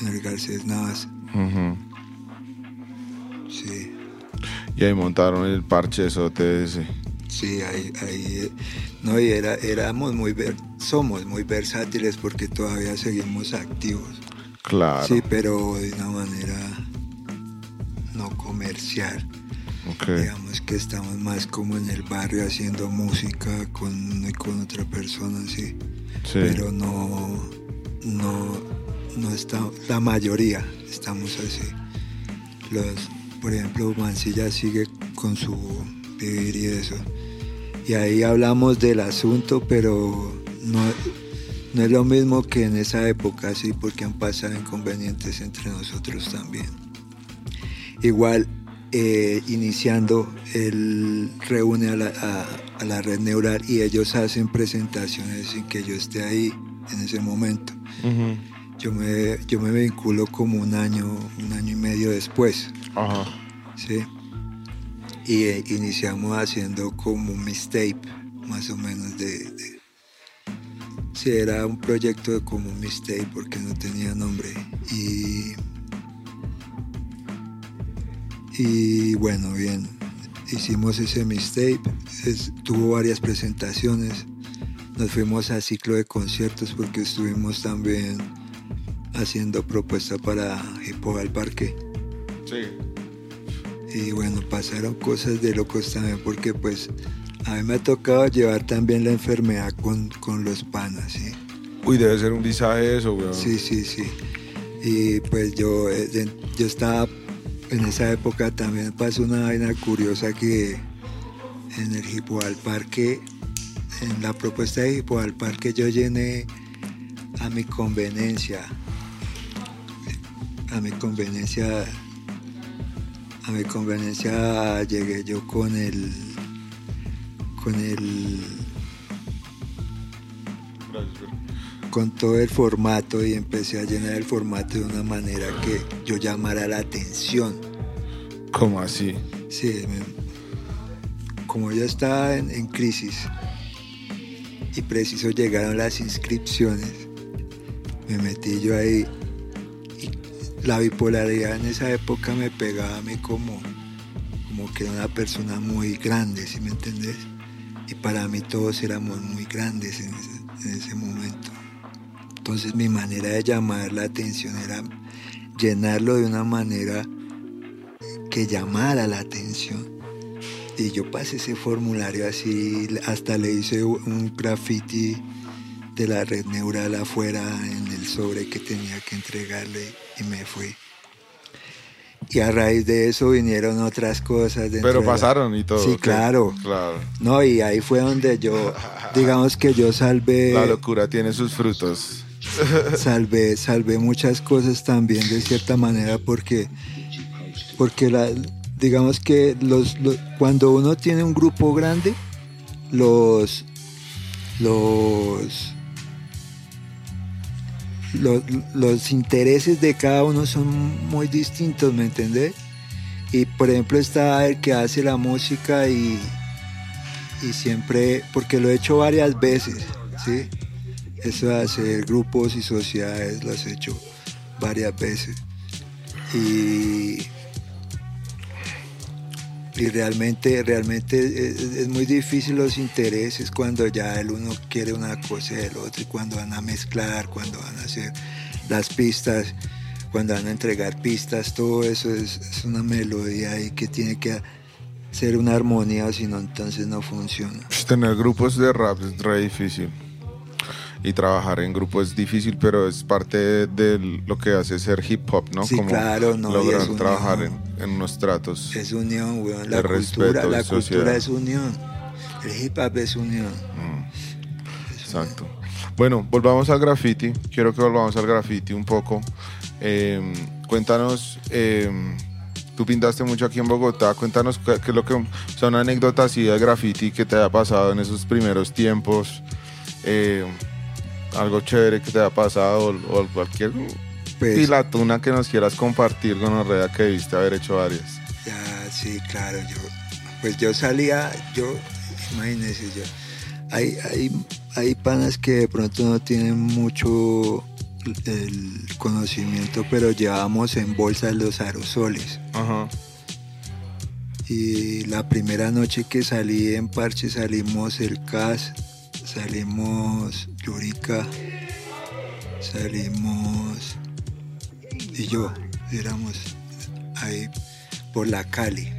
Speaker 1: en el Garcés Navas. Sí,
Speaker 3: Y ahí montaron el parche de ese.
Speaker 1: sí, ahí, ahí eh, no, y era, éramos muy, ver- somos muy versátiles porque todavía seguimos activos.
Speaker 3: Claro.
Speaker 1: Sí, pero de una manera no comercial.
Speaker 3: Ok.
Speaker 1: Digamos que estamos más como en el barrio haciendo música con uno y con otra persona, sí.
Speaker 3: Sí.
Speaker 1: Pero no, no, no está, la mayoría estamos así. Los, por ejemplo, Mancilla sigue con su vivir y eso. Y ahí hablamos del asunto, pero no, es lo mismo que en esa época, sí, porque han pasado inconvenientes entre nosotros también. Igual, eh, iniciando, él reúne a la, red neural y ellos hacen presentaciones sin que yo esté ahí en ese momento.
Speaker 3: Ujú.
Speaker 1: Yo me, yo me vinculo como un año, un año y medio después,
Speaker 3: Ajá.
Speaker 1: ¿sí? Y eh, iniciamos haciendo como un mixtape, más o menos de, de- Sí, era un proyecto de como un mixtape porque no tenía nombre. Y... Y bueno, bien, hicimos ese mixtape, es- tuvo varias presentaciones, nos fuimos a ciclo de conciertos porque estuvimos también haciendo propuesta para Hip Hop al Parque.
Speaker 3: Sí.
Speaker 1: Y bueno, pasaron cosas de locos también porque pues a mí me ha tocado llevar también la enfermedad con, con los panas, ¿sí?
Speaker 3: Uy, debe ser un visaje eso, weón.
Speaker 1: Sí, sí, sí. Y pues yo, eh, yo estaba en esa época también pasó una vaina curiosa que en el Hip Hop al Parque, en la propuesta de Hip Hop al Parque yo llené a mi conveniencia, a mi conveniencia, a mi conveniencia llegué yo con el, con el con todo el formato y empecé a llenar el formato de una manera que yo llamara la atención.
Speaker 3: ¿Cómo así?
Speaker 1: Sí, como yo estaba en, en crisis y preciso llegaron las inscripciones, me metí yo ahí la bipolaridad en esa época me pegaba a mí como, como que era una persona muy grande, ¿sí me entendés? Y para mí todos éramos muy grandes en ese, en ese momento. Entonces mi manera de llamar la atención era llenarlo de una manera que llamara la atención. Y yo pasé ese formulario así, hasta le hice un graffiti de la red neural afuera en el sobre que tenía que entregarle y me fui. y a raíz de eso vinieron otras cosas.
Speaker 3: Pero
Speaker 1: la-
Speaker 3: pasaron y todo.
Speaker 1: Sí, claro.
Speaker 3: Claro.
Speaker 1: No, y ahí fue donde yo, (laughs) digamos que yo salvé,
Speaker 3: La locura tiene sus frutos. (laughs)
Speaker 1: salvé, salvé muchas cosas también de cierta manera porque, porque la, digamos que los, los- cuando uno tiene un grupo grande, los, los, los, intereses de cada uno son muy distintos, ¿me entendés? Y por ejemplo está el que hace la música y, y siempre, porque lo he hecho varias veces, ¿sí? Eso de hacer grupos y sociedades lo he hecho varias veces. Y, y realmente, realmente es, es muy difícil los intereses cuando ya el uno quiere una cosa y el otro, y cuando van a mezclar, cuando van a hacer las pistas, cuando van a entregar pistas, todo eso es, una melodía ahí que tiene que ser una armonía, si no, entonces no funciona.
Speaker 3: Pues, Tener grupos de rap es re difícil. Y trabajar en grupo es difícil, pero es parte de, lo que hace ser hip hop, ¿no?
Speaker 1: Sí, claro, no,
Speaker 3: lograr
Speaker 1: es
Speaker 3: trabajar en, en unos tratos.
Speaker 1: Es unión, weón. La cultura,
Speaker 3: respeto,
Speaker 1: la cultura
Speaker 3: sociedad.
Speaker 1: es unión. El hip hop es unión.
Speaker 3: Mm, Exacto. Bueno, volvamos al graffiti. Quiero que volvamos al graffiti un poco. Eh, cuéntanos, eh, tú pintaste mucho aquí en Bogotá. Cuéntanos qué, qué es lo que son anécdotas así de graffiti que te haya pasado en esos primeros tiempos. Eh, algo chévere que te haya pasado o, o cualquier
Speaker 1: Pues,
Speaker 3: pilatuna que nos quieras compartir con Orrea que debiste haber hecho varias.
Speaker 1: Ya, sí, claro, yo, pues yo salía, yo, imagínense, yo, hay, hay, hay panas que de pronto no tienen mucho el conocimiento, pero llevábamos en bolsas los aerosoles.
Speaker 3: Ajá.
Speaker 1: Y la primera noche que salí en Parche salimos el CAS, salimos Yurica, salimos y yo, éramos ahí por la Cali.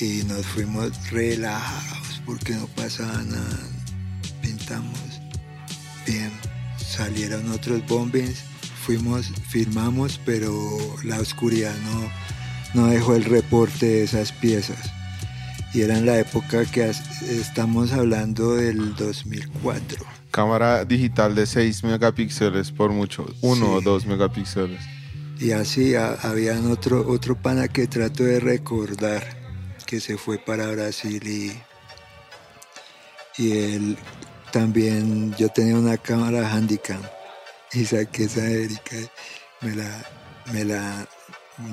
Speaker 1: Y nos fuimos relajados porque no pasaba nada. Pintamos bien. Salieron otros bombings, fuimos, firmamos, pero la oscuridad no, no dejó el reporte de esas piezas. Y era en la época que estamos hablando del 2004.
Speaker 3: Cámara digital de 6 megapíxeles por mucho. 1 o
Speaker 1: Sí.
Speaker 3: 2 megapíxeles.
Speaker 1: Y así ha- habían otro, otro pana que trato de recordar que se fue para Brasil y, y él también, yo tenía una cámara handicam y (laughs) saqué esa Erika, me la, me la,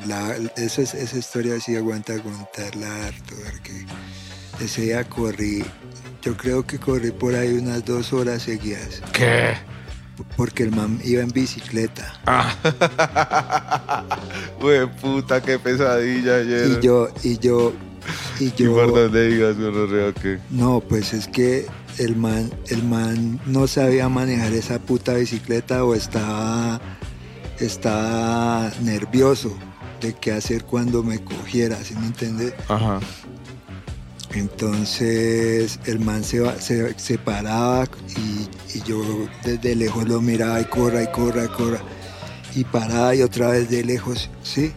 Speaker 1: la esa, es- esa historia sí aguanta contarla harto, porque ese día corrí, yo creo que corrí por ahí unas dos horas seguidas,
Speaker 3: ¿Qué?
Speaker 1: porque el man iba en bicicleta. (laughs)
Speaker 3: Güey, puta, qué pesadilla ayer.
Speaker 1: Y yo, y yo, y
Speaker 3: ¿Y
Speaker 1: yo.
Speaker 3: por dónde digas, gonorrea, qué?
Speaker 1: No, pues es que el man, el man no sabía manejar esa puta bicicleta o estaba, estaba nervioso de qué hacer cuando me cogiera, ¿sí me entiendes?
Speaker 3: Ajá.
Speaker 1: Entonces el man se, se, se paraba y, y yo desde lejos lo miraba y corra y corra y corra. Y paraba y otra vez de lejos, ¿sí?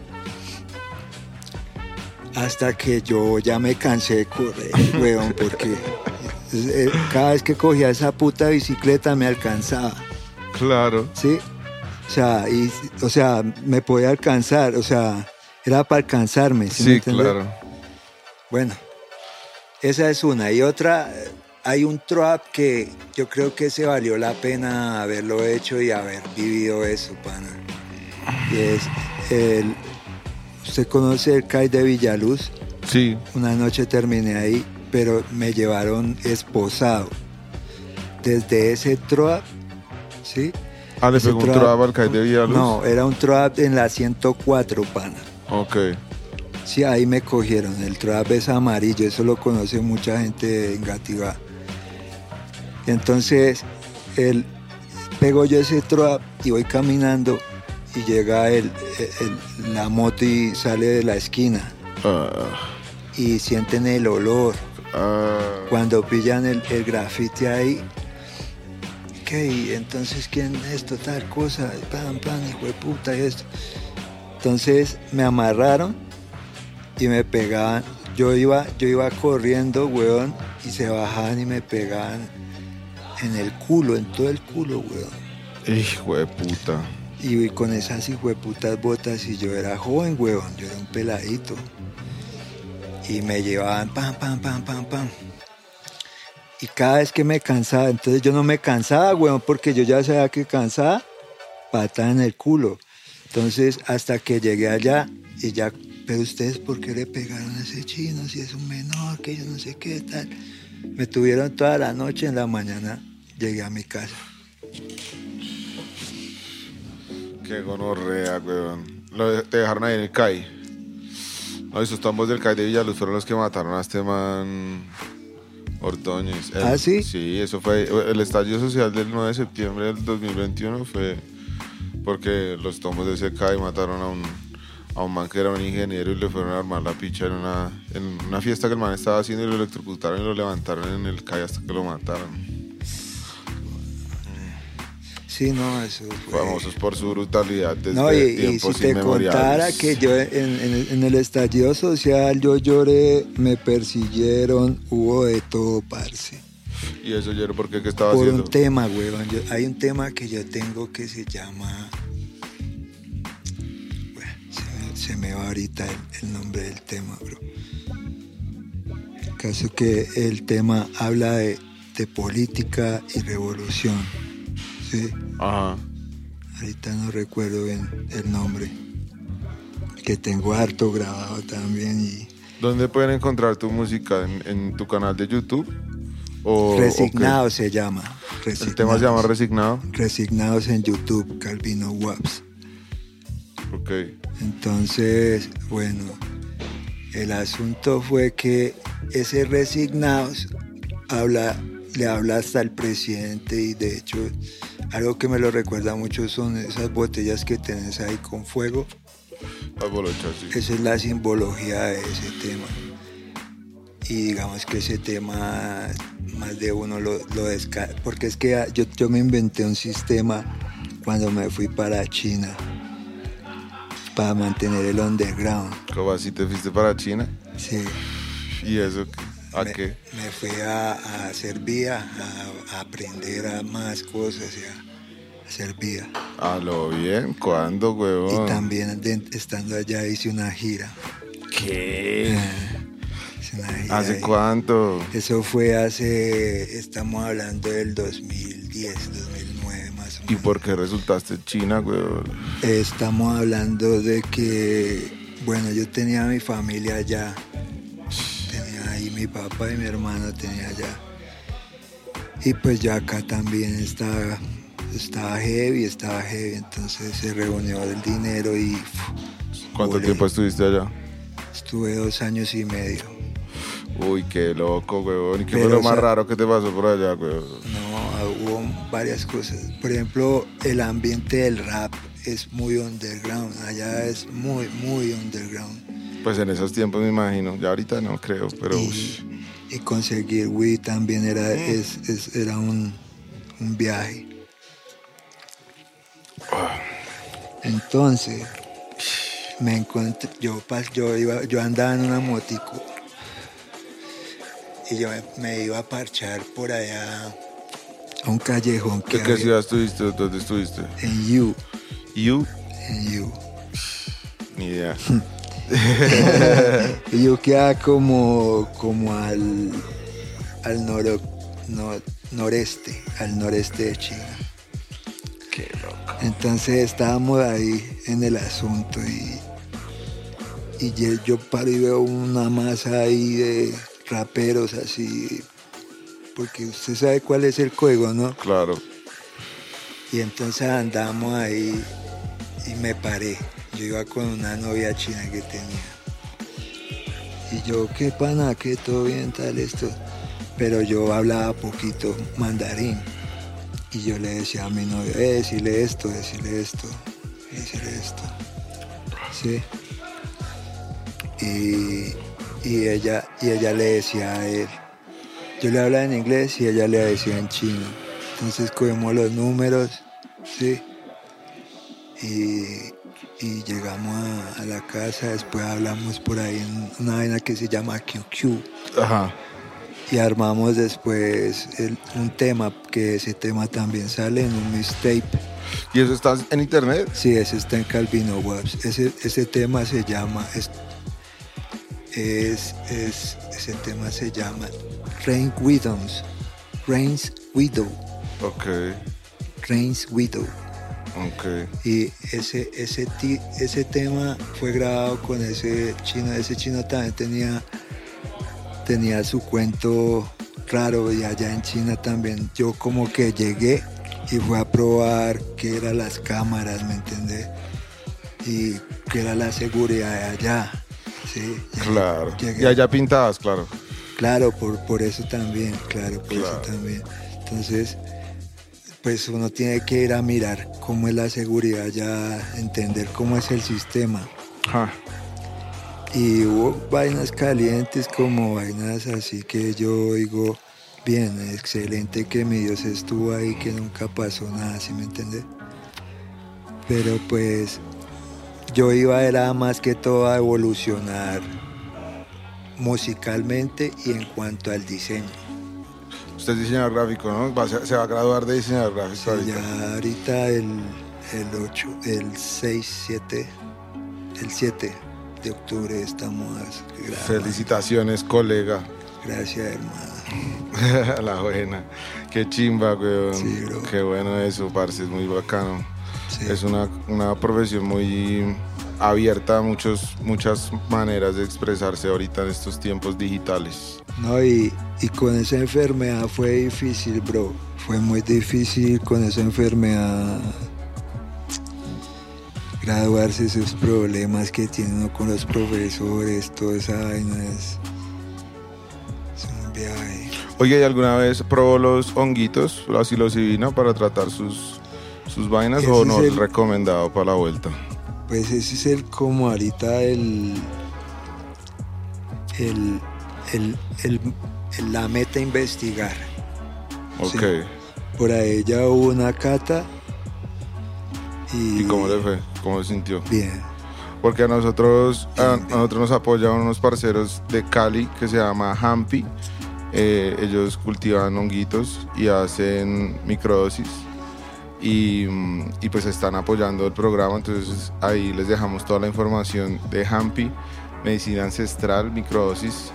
Speaker 1: Hasta que yo ya me cansé de correr, (laughs) weón, porque eh, cada vez que cogía esa puta bicicleta me alcanzaba,
Speaker 3: Claro.
Speaker 1: ¿sí? O sea, y, o sea, me podía alcanzar, o sea, era para alcanzarme, ¿sí,
Speaker 3: Sí, claro.
Speaker 1: Bueno, esa es una. Y otra, hay un trap que yo creo que se valió la pena haberlo hecho y haber vivido eso, pana. Y es el. Usted conoce el CAI de Villaluz.
Speaker 3: Sí.
Speaker 1: Una noche terminé ahí, pero me llevaron esposado. Desde ese trap, ¿sí?
Speaker 3: Ah, le pegó un
Speaker 1: trap-
Speaker 3: traba al.
Speaker 1: No, era un trap en la 104, pana.
Speaker 3: Ok.
Speaker 1: Sí, ahí me cogieron. El trap es amarillo, eso lo conoce mucha gente en Gativá. Entonces, él pego yo ese trap y voy caminando y llega el, el- la moto y sale de la esquina
Speaker 3: Ah,
Speaker 1: y sienten el olor.
Speaker 3: ah,
Speaker 1: Cuando pillan el, el grafiti ahí, entonces, ¿quién es esto? Tal cosa, pan, pan, hijo de puta, y esto. Entonces me amarraron y me pegaban. Yo iba, yo iba corriendo, weón, y se bajaban y me pegaban en el culo, en todo el culo, weón.
Speaker 3: Hijo de puta.
Speaker 1: Y con esas hijueputas botas, y yo era joven, weón, yo era un peladito. Y me llevaban pam, pam, pam, pam, pam. Y cada vez que me cansaba, entonces yo no me cansaba, weón, porque yo ya sabía que cansaba, patada en el culo. Entonces, hasta que llegué allá y ya, pero ustedes, ¿por qué le pegaron a ese chino si es un menor, que yo no sé qué tal? Me tuvieron toda la noche, en la mañana llegué a mi casa.
Speaker 3: Qué gonorrea, weón. Te dejaron ahí en el CAI. No, esos tambos del CAI de Villaluz fueron los que mataron a este man Ordóñez. El-
Speaker 1: ¿Ah, sí?
Speaker 3: Sí, eso fue. El estallido social del 9 de septiembre del 2021 fue porque los tomos de ese CAI mataron a un, a un man que era un ingeniero y le fueron a armar la picha en una, en una fiesta que el man estaba haciendo y lo electrocutaron y lo levantaron en el CAI hasta que lo mataron.
Speaker 1: Sí, no, eso fue...
Speaker 3: Famosos por su brutalidad desde
Speaker 1: No, y, y si
Speaker 3: tiempos
Speaker 1: te contara que yo en, en- en el estallido social yo lloré, me persiguieron, hubo de todo, parce.
Speaker 3: ¿Y eso, Yero, por qué? ¿Qué estaba
Speaker 1: Por
Speaker 3: haciendo?
Speaker 1: un tema, huevón. Hay un tema que yo tengo que se llama... Bueno, se, me- se me va ahorita el, el nombre del tema, bro. Caso que el tema habla de, de política y revolución. ¿Sí?
Speaker 3: Ajá.
Speaker 1: Ahorita no recuerdo bien el nombre. Que tengo harto grabado también y
Speaker 3: ¿Dónde pueden encontrar tu música? ¿En, en tu canal de YouTube? ¿O,
Speaker 1: Resignado se llama.
Speaker 3: El tema se llama
Speaker 1: Resignados.
Speaker 3: Resignado.
Speaker 1: Resignados en YouTube, Calvino Waps.
Speaker 3: Ok.
Speaker 1: Entonces, bueno, el asunto fue que ese Resignados habla, le habla hasta al presidente y de hecho algo que me lo recuerda mucho son esas botellas que tenés ahí con fuego.
Speaker 3: Sí.
Speaker 1: Esa es la simbología de ese tema. Y digamos que ese tema más de uno lo, lo descarga. Porque es que yo, yo me inventé un sistema cuando me fui para China para mantener el underground.
Speaker 3: ¿Cómo así te fuiste para China?
Speaker 1: Sí.
Speaker 3: ¿Y eso a
Speaker 1: me,
Speaker 3: qué?
Speaker 1: me fui a, a hacer vía, a, a aprender a más cosas y a vía.
Speaker 3: A lo bien, ¿cuándo,
Speaker 1: Y
Speaker 3: huevón?
Speaker 1: también de- estando allá hice una gira.
Speaker 3: ¿Qué?
Speaker 1: Hice una gira
Speaker 3: ¿Hace
Speaker 1: ahí.
Speaker 3: cuánto?
Speaker 1: Eso fue hace, estamos hablando del 2010, 2009 más o
Speaker 3: ¿Y
Speaker 1: menos.
Speaker 3: por qué resultaste China, huevón?
Speaker 1: Estamos hablando de que, bueno, yo tenía mi familia allá. Mi papá y mi hermano tenía allá. Y pues ya acá también estaba, estaba heavy, estaba heavy. Entonces se reunió el dinero y
Speaker 3: ¿Cuánto
Speaker 1: volé.
Speaker 3: tiempo estuviste allá?
Speaker 1: estuve dos años y medio.
Speaker 3: Uy, qué loco. ¿Y qué
Speaker 1: Pero,
Speaker 3: fue lo
Speaker 1: o
Speaker 3: más
Speaker 1: sea-
Speaker 3: raro que te pasó por allá, huevón?
Speaker 1: No, hubo varias cosas. Por ejemplo, el ambiente del rap es muy underground. Allá es muy, muy underground.
Speaker 3: Pues en esos tiempos me imagino. Ya ahorita no creo, pero...
Speaker 1: Y, y conseguir weed también era, es, es- era un, un viaje. Entonces, me encontré, yo, yo, iba, yo andaba en una motico y yo me, iba a parchar por allá a un callejón que
Speaker 3: ¿De qué ciudad estuviste? ¿Dónde estuviste?
Speaker 1: en You,
Speaker 3: You.
Speaker 1: en You.
Speaker 3: Ni idea. (laughs) (laughs)
Speaker 1: Y yo quedaba como, como al, al noro- no- noreste, al noreste de China.
Speaker 3: Qué loco.
Speaker 1: Entonces estábamos ahí en el asunto y, y yo, yo paro y veo una masa ahí de raperos así, porque usted sabe cuál es el juego, ¿no?
Speaker 3: Claro.
Speaker 1: Y entonces andamos ahí y me paré. Yo iba con una novia china que tenía. Y yo, qué pana, que todo bien, tal, esto. Pero yo hablaba poquito mandarín. Y yo le decía a mi novia, eh, decirle esto, decirle esto, decirle esto. Sí. Y, y ella, y ella le decía a él. Yo le hablaba en inglés y ella le decía en chino. Entonces cogemos los números, ¿sí? Y, y llegamos a, a la casa, después hablamos por ahí en una vaina que se llama QQ
Speaker 3: Ajá.
Speaker 1: y armamos después el- un tema, que ese tema también sale en un mixtape.
Speaker 3: ¿Y eso está en internet?
Speaker 1: Sí, ese está en Calvino Waps. Ese, ese tema se llama, es, es, es- ese tema se llama Rain Widows, Rain's Widow,
Speaker 3: Ok,
Speaker 1: Rain's Widow.
Speaker 3: Ok.
Speaker 1: Y ese, ese, ti- ese tema fue grabado con ese chino. Ese chino también tenía, tenía su cuento raro y allá en China también. Yo como que llegué y fui a probar qué eran las cámaras, ¿me entiendes? Y qué era la seguridad de allá. Sí, llegué-
Speaker 3: Claro.
Speaker 1: llegué-
Speaker 3: Y allá pintadas, claro.
Speaker 1: Claro, por, por eso también, claro, por
Speaker 3: Claro.
Speaker 1: eso también. Entonces, pues uno tiene que ir a mirar cómo es la seguridad, ya entender cómo es el sistema. Y hubo vainas calientes como vainas así que yo digo, bien, excelente que mi Dios estuvo ahí, que nunca pasó nada, ¿sí me entiendes? Pero pues yo iba era más que todo a evolucionar musicalmente y en cuanto al diseño.
Speaker 3: Usted es diseñador gráfico, ¿no? Ser- se va a graduar de diseñador gráfico
Speaker 1: Sí,
Speaker 3: ahorita.
Speaker 1: ya ahorita el, el 8, el 6, 7, el 7 de octubre estamos graduando.
Speaker 3: Felicitaciones, colega.
Speaker 1: Gracias, hermano. (laughs)
Speaker 3: La buena. Qué chimba, weón.
Speaker 1: Sí, bro.
Speaker 3: Qué bueno eso, parce, es muy bacano.
Speaker 1: Sí.
Speaker 3: Es una, una profesión muy abierta a muchos, muchas maneras de expresarse ahorita en estos tiempos digitales.
Speaker 1: No, y, y con esa enfermedad fue difícil, bro. Fue muy difícil con esa enfermedad graduarse, esos problemas que tiene uno con los profesores, toda esa vaina es, es un viaje.
Speaker 3: Oye, ¿y alguna vez probó los honguitos, la psilocibina, para tratar sus, sus vainas o
Speaker 1: es
Speaker 3: no
Speaker 1: el-
Speaker 3: recomendado para la vuelta?
Speaker 1: Pues ese es el como ahorita el, el, el, el- la meta investigar.
Speaker 3: Ok.
Speaker 1: Sí. Por ahí ya hubo una cata y,
Speaker 3: ¿Y cómo le fue? ¿Cómo se sintió?
Speaker 1: Bien.
Speaker 3: Porque a nosotros, a, nosotros nos apoyan unos parceros de Cali que se llama Hampi. Eh, ellos cultivan honguitos y hacen microdosis. Y, pues están apoyando el programa. Entonces ahí les dejamos toda la información de Hampi, medicina ancestral, microdosis,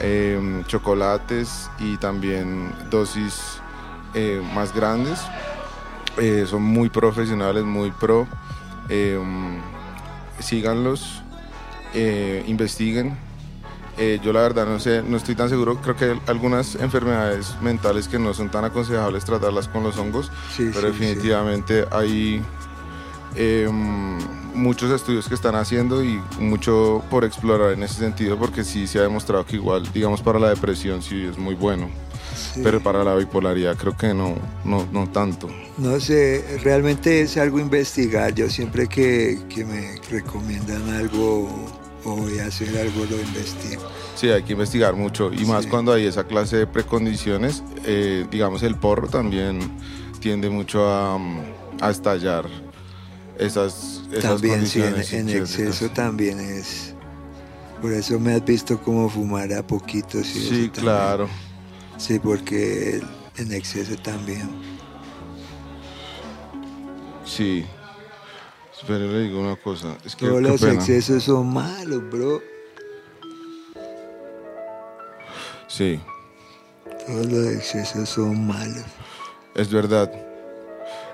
Speaker 3: eh, chocolates y también dosis eh, más grandes. Eh, son muy profesionales, muy pro. Eh, síganlos, eh, investiguen. Eh, yo la verdad no sé, no estoy tan seguro. Creo que hay algunas enfermedades mentales que no son tan aconsejables tratarlas con los hongos,
Speaker 1: Sí,
Speaker 3: pero
Speaker 1: sí, sí.
Speaker 3: definitivamente hay eh, muchos estudios que están haciendo y mucho por explorar en ese sentido, porque sí se ha demostrado que igual, digamos, para la depresión sí es muy bueno,
Speaker 1: Sí.
Speaker 3: pero para la bipolaridad creo que no, no, no tanto.
Speaker 1: No sé, realmente es algo investigar. Yo siempre que, que me recomiendan algo voy a hacer algo lo investigo.
Speaker 3: Sí, hay que investigar mucho y más
Speaker 1: Sí.
Speaker 3: cuando hay esa clase de precondiciones, eh, digamos el porro también tiende mucho a, mm, a estallar esas, esas
Speaker 1: también sí, en, exceso también es. Por eso me has visto como fumar a poquitos.
Speaker 3: Sí,
Speaker 1: también.
Speaker 3: claro.
Speaker 1: Sí, porque en exceso también.
Speaker 3: Sí. Espera, le digo una cosa. Es que
Speaker 1: Todos los
Speaker 3: pena.
Speaker 1: excesos son malos, bro.
Speaker 3: Sí,
Speaker 1: Todos los excesos son malos.
Speaker 3: es verdad.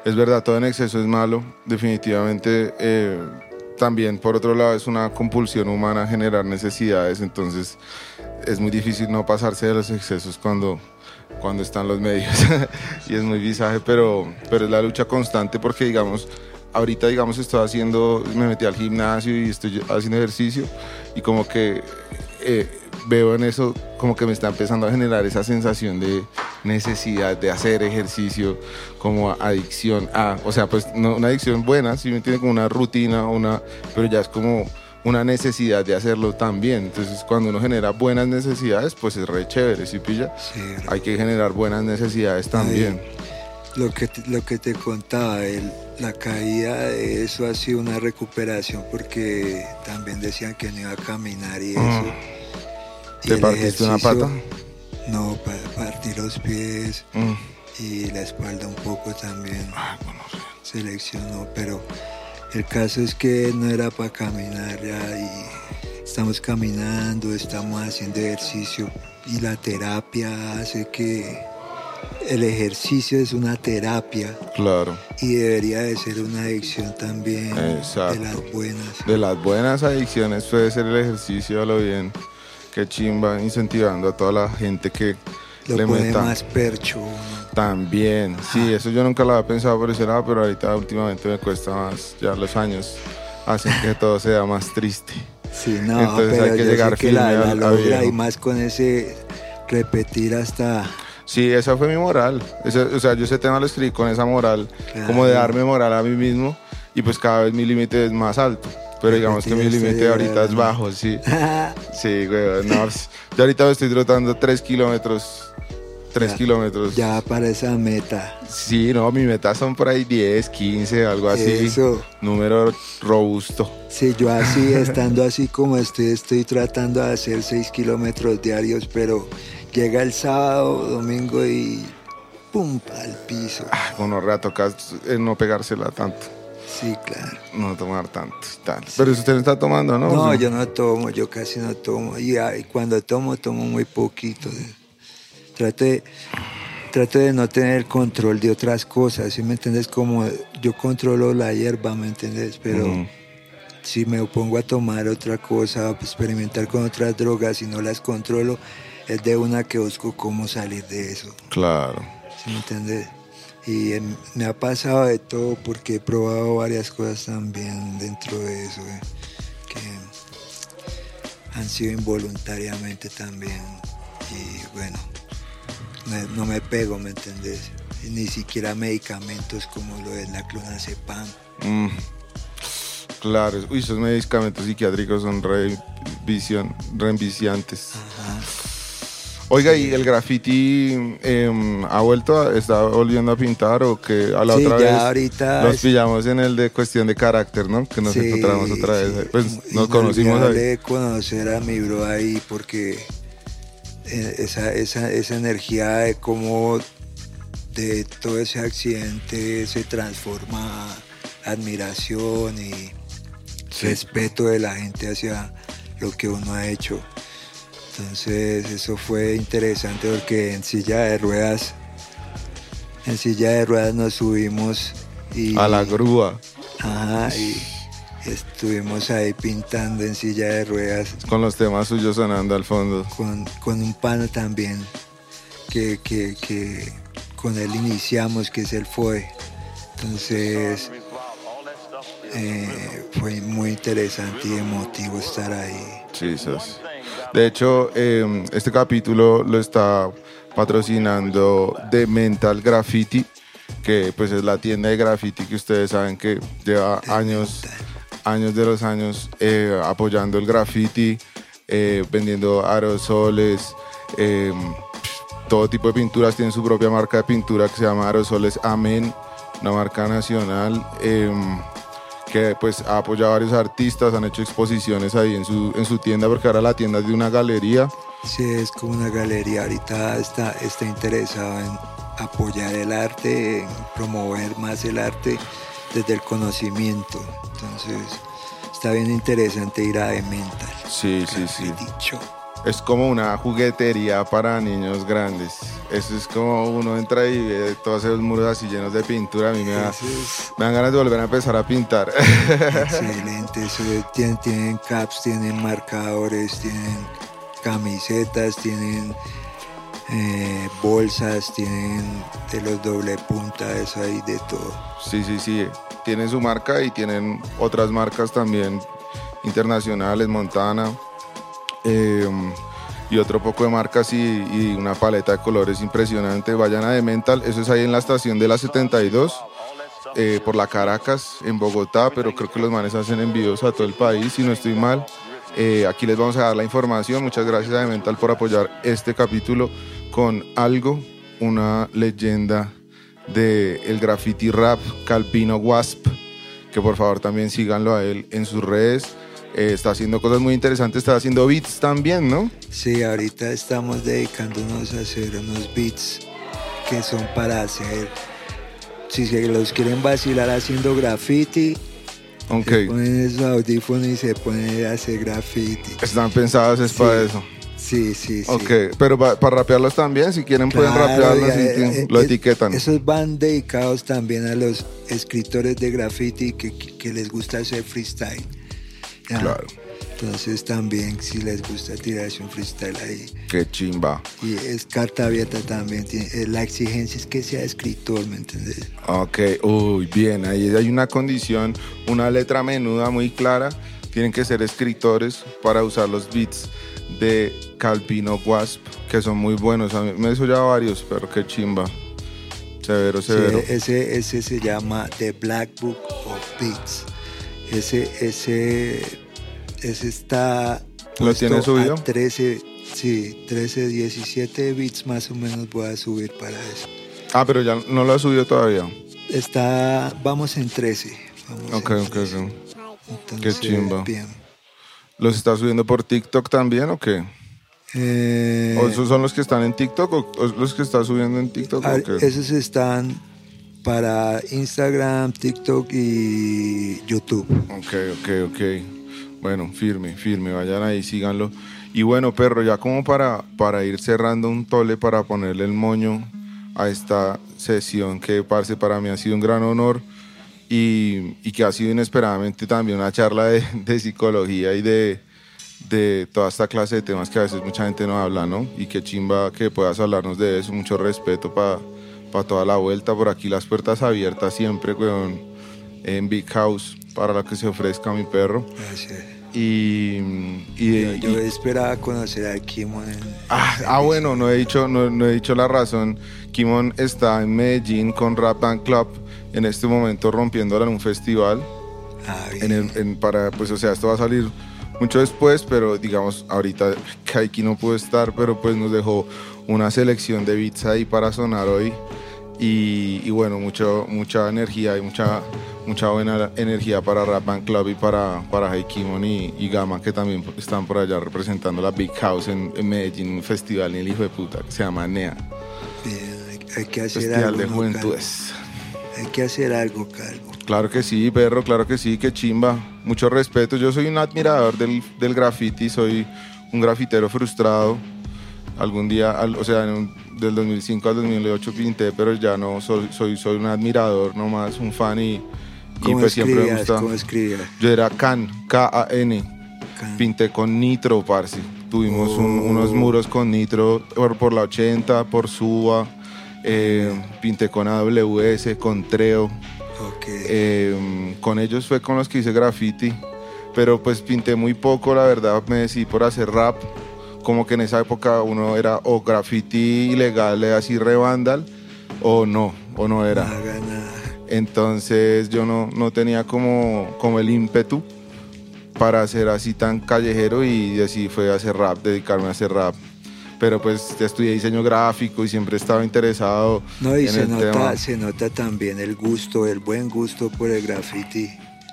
Speaker 3: Es verdad, todo en exceso es malo. Definitivamente. eh, también, por otro lado, es una compulsión humana generar necesidades. Entonces, es muy difícil no pasarse de los excesos cuando, cuando están los medios. (laughs) y es muy visaje, pero, pero es la lucha constante porque, digamos, ahorita, digamos, estoy haciendo, me metí al gimnasio y estoy haciendo ejercicio y como que eh, veo en eso como que me está empezando a generar esa sensación de necesidad de hacer ejercicio como adicción a, o sea, pues no una adicción buena, si me entiende como una rutina, una, pero ya es como una necesidad de hacerlo también. Entonces, cuando uno genera buenas necesidades, pues es re chévere, ¿sí pilla?
Speaker 1: Sí.
Speaker 3: Hay que generar buenas necesidades también.
Speaker 1: Lo que, te- lo que te contaba, el- la caída de eso ha sido una recuperación porque también decían que no iba a caminar y eso. Y
Speaker 3: ¿Te partiste una pata?
Speaker 1: No, pa- partí los pies
Speaker 3: Mm.
Speaker 1: y la espalda un poco también.
Speaker 3: Ay, bueno, sí.
Speaker 1: seleccionó, pero el caso es que no era para caminar ya y estamos caminando, estamos haciendo ejercicio y la terapia hace que el ejercicio es una terapia
Speaker 3: Claro.
Speaker 1: y debería de ser una adicción también
Speaker 3: Exacto.
Speaker 1: de las buenas.
Speaker 3: De las buenas adicciones puede ser el ejercicio a lo bien. Que chimba, incentivando a toda la gente que
Speaker 1: Lo
Speaker 3: le
Speaker 1: pone
Speaker 3: meta.
Speaker 1: más percho.
Speaker 3: También, sí, eso yo nunca lo había pensado por ese lado, pero ahorita últimamente me cuesta más. Ya los años hacen que todo sea más triste.
Speaker 1: Sí, no,
Speaker 3: Entonces
Speaker 1: pero
Speaker 3: hay que
Speaker 1: yo sé
Speaker 3: llegar
Speaker 1: que la, la logra y más con ese repetir hasta
Speaker 3: Sí, esa fue mi moral. Ese- o sea, yo ese tema lo escribí con esa moral,
Speaker 1: Claro.
Speaker 3: como de darme moral a mí mismo y pues cada vez mi límite es más alto. Pero digamos que mi límite ahorita es bajo, sí. (laughs) Sí, güey, no, pues, yo ahorita me estoy trotando 3 kilómetros. 3
Speaker 1: Ya-
Speaker 3: kilómetros.
Speaker 1: ya para esa meta.
Speaker 3: Sí, no, mi meta son por ahí 10, 15, algo así.
Speaker 1: Eso.
Speaker 3: Número robusto.
Speaker 1: Sí, yo así, (laughs) estando así como estoy, estoy tratando de hacer 6 kilómetros diarios, pero llega el sábado, domingo y pum, al piso.
Speaker 3: Ah, Bueno, toca eh, no pegársela tanto,
Speaker 1: Sí, claro.
Speaker 3: no tomar tanto y tal. Pero usted no está tomando, ¿no?
Speaker 1: No,
Speaker 3: Sí.
Speaker 1: yo no tomo, yo casi no tomo. Y, ah, y cuando tomo, tomo muy poquito. Trato de, trato de no tener control de otras cosas, ¿sí me entiendes? Como yo controlo la hierba, ¿me entiendes? Pero si me pongo a tomar otra cosa, a experimentar con otras drogas y no las controlo, es de una que busco cómo salir de eso,
Speaker 3: Claro.
Speaker 1: ¿sí me entiendes? Y em, me ha pasado de todo porque he probado varias cosas también dentro de eso, eh, que han sido involuntariamente también. Y bueno, no, no me pego, ¿me entendés? Ni siquiera medicamentos como lo es la clonazepam.
Speaker 3: Mm. Claro, uy, esos medicamentos psiquiátricos son re, visión, re enviciantes.
Speaker 1: Ajá.
Speaker 3: Oiga, ¿y el graffiti em, ha vuelto, a, está volviendo a pintar o que a la
Speaker 1: Sí,
Speaker 3: otra
Speaker 1: ya
Speaker 3: vez
Speaker 1: ahorita es-
Speaker 3: pillamos en el de cuestión de carácter, ¿no? Que nos
Speaker 1: Sí,
Speaker 3: encontramos otra vez. Pues nos conocimos ahí.
Speaker 1: de conocer a mi bro ahí porque eh, esa, esa, esa energía de cómo de todo ese accidente se transforma admiración y respeto de la gente hacia lo que uno ha hecho. Entonces eso fue interesante porque en silla de ruedas, en silla de ruedas nos subimos y
Speaker 3: A la grúa,
Speaker 1: Ajá, y estuvimos ahí pintando en silla de ruedas
Speaker 3: con los temas suyos sonando al fondo.
Speaker 1: con, con un pana también que, que, que con él iniciamos, que es el FOE. Entonces eh, fue muy interesante y emotivo estar ahí.
Speaker 3: Jesus. De hecho, eh, este capítulo lo está patrocinando The Mental Graffiti, que pues es la tienda de graffiti que ustedes saben que lleva años, años de los años eh, apoyando el graffiti, eh, vendiendo aerosoles, eh, todo tipo de pinturas. Tienen su propia marca de pintura que se llama Aerosoles Amén, una marca nacional. Que pues ha apoyado a varios artistas, han hecho exposiciones ahí en su, en su tienda, porque ahora la tienda es de una galería.
Speaker 1: Sí, es como una galería. Ahorita está, está interesado en apoyar el arte, en promover más el arte desde el conocimiento. Entonces, está bien interesante ir a Mental.
Speaker 3: Sí, sí, sí.
Speaker 1: Dicho.
Speaker 3: Es como una juguetería para niños grandes. Eso es como uno entra y ve todos esos muros así llenos de pintura. A mí me, da-
Speaker 1: es
Speaker 3: me dan ganas de volver a empezar a pintar.
Speaker 1: excelente. Eso es- tienen, tienen caps, tienen marcadores, tienen camisetas, tienen eh, bolsas, tienen de los doble punta, eso hay de todo.
Speaker 3: Sí, sí, sí. Tienen su marca y tienen otras marcas también internacionales, Montana. Eh, y otro poco de marcas y, y una paleta de colores impresionante. Vayan a Demental, eso es ahí en la estación de la 72, eh, por la Caracas, en Bogotá, pero creo que los manes hacen envíos a todo el país, si no estoy mal. Eh, aquí les vamos a dar la información. Muchas gracias a Demental por apoyar este capítulo con algo, una leyenda de el graffiti rap Calpino Wasp, que por favor también síganlo a él en sus redes. Eh, está haciendo cosas muy interesantes, está haciendo beats también, ¿no?
Speaker 1: Sí, ahorita estamos dedicándonos a hacer unos beats que son para hacer, si se los quieren vacilar haciendo graffiti,
Speaker 3: Okay.
Speaker 1: se ponen esos audífonos y se ponen a hacer graffiti.
Speaker 3: Están pensados es para eso.
Speaker 1: Sí, sí, sí.
Speaker 3: Ok, pero pa- para rapearlos también, si quieren pueden
Speaker 1: Claro,
Speaker 3: rapearlos
Speaker 1: ya,
Speaker 3: y
Speaker 1: eh, eh,
Speaker 3: lo
Speaker 1: eh,
Speaker 3: etiquetan.
Speaker 1: Esos van dedicados también a los escritores de graffiti que- que les gusta hacer freestyle.
Speaker 3: Claro.
Speaker 1: Entonces también si les gusta tirarse un freestyle ahí.
Speaker 3: Qué chimba.
Speaker 1: Y es carta abierta también. eh, la exigencia es que sea escritor, ¿me entiendes?
Speaker 3: Ok, uy, bien, ahí hay una condición, una letra menuda muy clara. Tienen que ser escritores para usar los beats de Calpino Wasp, que son muy buenos. A mí me hizo ya varios, pero qué chimba. Severo,
Speaker 1: Sí,
Speaker 3: severo.
Speaker 1: ese, ese se llama The Black Book of Beats. Ese, ese, ese está.
Speaker 3: ¿Lo tiene subido?
Speaker 1: a 13, sí, 13, 17 bits más o menos voy a subir para eso.
Speaker 3: Ah, pero ya no lo ha subido todavía.
Speaker 1: Está, vamos en 13. Vamos
Speaker 3: Ok,
Speaker 1: en
Speaker 3: ok,
Speaker 1: 13.
Speaker 3: ok.
Speaker 1: Entonces,
Speaker 3: chimba.
Speaker 1: Bien.
Speaker 3: ¿Los está subiendo por TikTok también o qué?
Speaker 1: Eh,
Speaker 3: ¿O esos son los que están en TikTok o, o los que está subiendo en TikTok?
Speaker 1: ah,
Speaker 3: o qué?
Speaker 1: esos están para Instagram, TikTok y YouTube.
Speaker 3: Ok, ok, ok. Bueno, firme, firme, vayan ahí, síganlo. Y bueno, perro, ya como para, para ir cerrando un tole para ponerle el moño a esta sesión que, parce, para mí ha sido un gran honor y, que ha sido inesperadamente también una charla de, de psicología y de, de toda esta clase de temas que a veces mucha gente no habla, ¿no? Y qué chimba que puedas hablarnos de eso, mucho respeto para toda la vuelta, por aquí las puertas abiertas siempre, weón, en Big House, para lo que se ofrezca mi perro.
Speaker 1: Gracias.
Speaker 3: Y, y-
Speaker 1: Yo, yo
Speaker 3: y-
Speaker 1: esperaba conocer a Kimon en,
Speaker 3: ah, ah, bueno, no he dicho, no, no he dicho la razón. Kimon está en Medellín con Rap Band Club, en este momento rompiéndola en un festival.
Speaker 1: Ah,
Speaker 3: En el- en- para, pues, o sea, esto va a salir mucho después, pero digamos, ahorita Kaiki no pudo estar, pero pues nos dejó una selección de beats ahí para sonar hoy. Y, y bueno, mucho, mucha energía y mucha, mucha buena energía para Rap Band Club y para, para Haikimon y, y Gama, que también están por allá representando la Big House en, en Medellín, un festival en el hijo de puta que se llama NEA,
Speaker 1: Bien, hay, que hacer
Speaker 3: Festival
Speaker 1: algo.
Speaker 3: de
Speaker 1: ¿no,
Speaker 3: Juventudes.
Speaker 1: Calvo? Hay que hacer algo, Calvo.
Speaker 3: Claro que sí, perro, claro que sí, que chimba. Mucho respeto. Yo soy un admirador del, del graffiti, soy un grafitero frustrado. Algún día, al- o sea, en un- del 2005 al 2008 pinté, pero ya no, soy, soy, soy un admirador nomás, un fan y, y
Speaker 1: ¿Cómo
Speaker 3: pues siempre me gusta.
Speaker 1: ¿Cómo escribías?
Speaker 3: Yo era Can, K-A-N. Pinté con Nitro, parce. Tuvimos un-
Speaker 1: Oh.
Speaker 3: unos muros con Nitro por, por la 80, por Suba. Eh, pinté con AWS, con Treo.
Speaker 1: Ok.
Speaker 3: Eh, con ellos fue con los que hice graffiti, pero pues pinté muy poco, la verdad me decidí por hacer rap, como que en esa época uno era o graffiti ilegal, eh, así revandal, o no, o no era. Entonces yo no, no tenía como, como el ímpetu para hacer así tan callejero y así fue a hacer rap, dedicarme a hacer rap. Pero pues estudié diseño gráfico y siempre estaba interesado
Speaker 1: No, y
Speaker 3: en
Speaker 1: se
Speaker 3: el
Speaker 1: nota,
Speaker 3: tema.
Speaker 1: se nota también el gusto, el buen gusto por el graffiti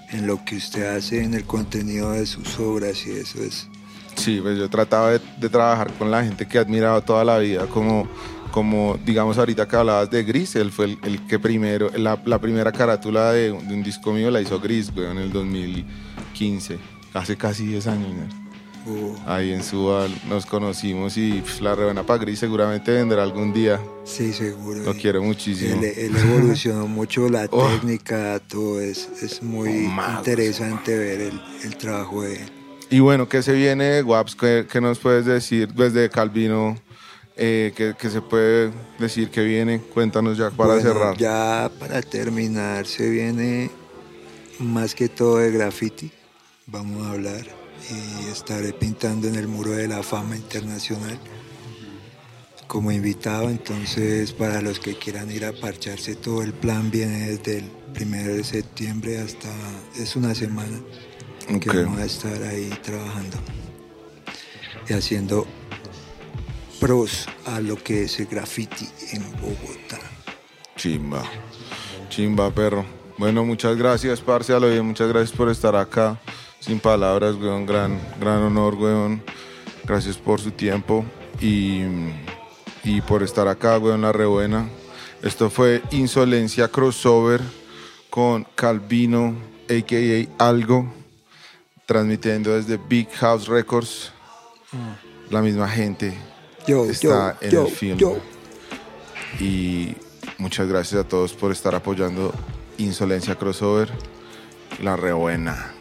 Speaker 1: en lo que usted hace, en el contenido de sus obras y eso es.
Speaker 3: Sí, pues yo trataba de, de trabajar con la gente que he admirado toda la vida, como, como digamos ahorita que hablabas de Gris, él fue el, el que primero, la, la primera carátula de, un- de un disco mío la hizo Gris, güey, en el 2015, hace casi 10 años, ¿no?
Speaker 1: Uh,
Speaker 3: Ahí en Suba nos conocimos y la revena para Gris seguramente vendrá algún día,
Speaker 1: sí, seguro.
Speaker 3: lo quiero muchísimo.
Speaker 1: Él, él evolucionó mucho la (laughs)
Speaker 3: Oh.
Speaker 1: técnica, todo es, es muy
Speaker 3: Oh,
Speaker 1: interesante ver el, el trabajo de él.
Speaker 3: Y bueno, ¿qué se viene de Waps? ¿Qué, qué nos puedes decir desde Calvino? Eh, ¿qué, qué se puede decir que viene? Cuéntanos ya para
Speaker 1: Bueno,
Speaker 3: cerrar.
Speaker 1: Ya para terminar, se viene más que todo de graffiti. Vamos a hablar y estaré pintando en el Muro de la Fama Internacional como invitado. Entonces, para los que quieran ir a parcharse, todo el plan viene desde el primero de septiembre hasta. Es una semana que
Speaker 3: Ok.
Speaker 1: vamos a estar ahí trabajando y haciendo pros a lo que es el graffiti en Bogotá.
Speaker 3: Chimba. Chimba, perro. Bueno, muchas gracias, parce, a lo bien. Muchas gracias por estar acá. Sin palabras, weón. Gran, gran honor, weón. Gracias por su tiempo y, y por estar acá, weón, la rebuena. Esto fue Insolencia Crossover con Calvino, a.k.a. Algo, transmitiendo desde Big House Records. La misma gente
Speaker 1: Yo,
Speaker 3: está
Speaker 1: yo,
Speaker 3: en
Speaker 1: yo,
Speaker 3: el film.
Speaker 1: yo.
Speaker 3: Y muchas gracias a todos por estar apoyando Insolencia Crossover. La rebuena.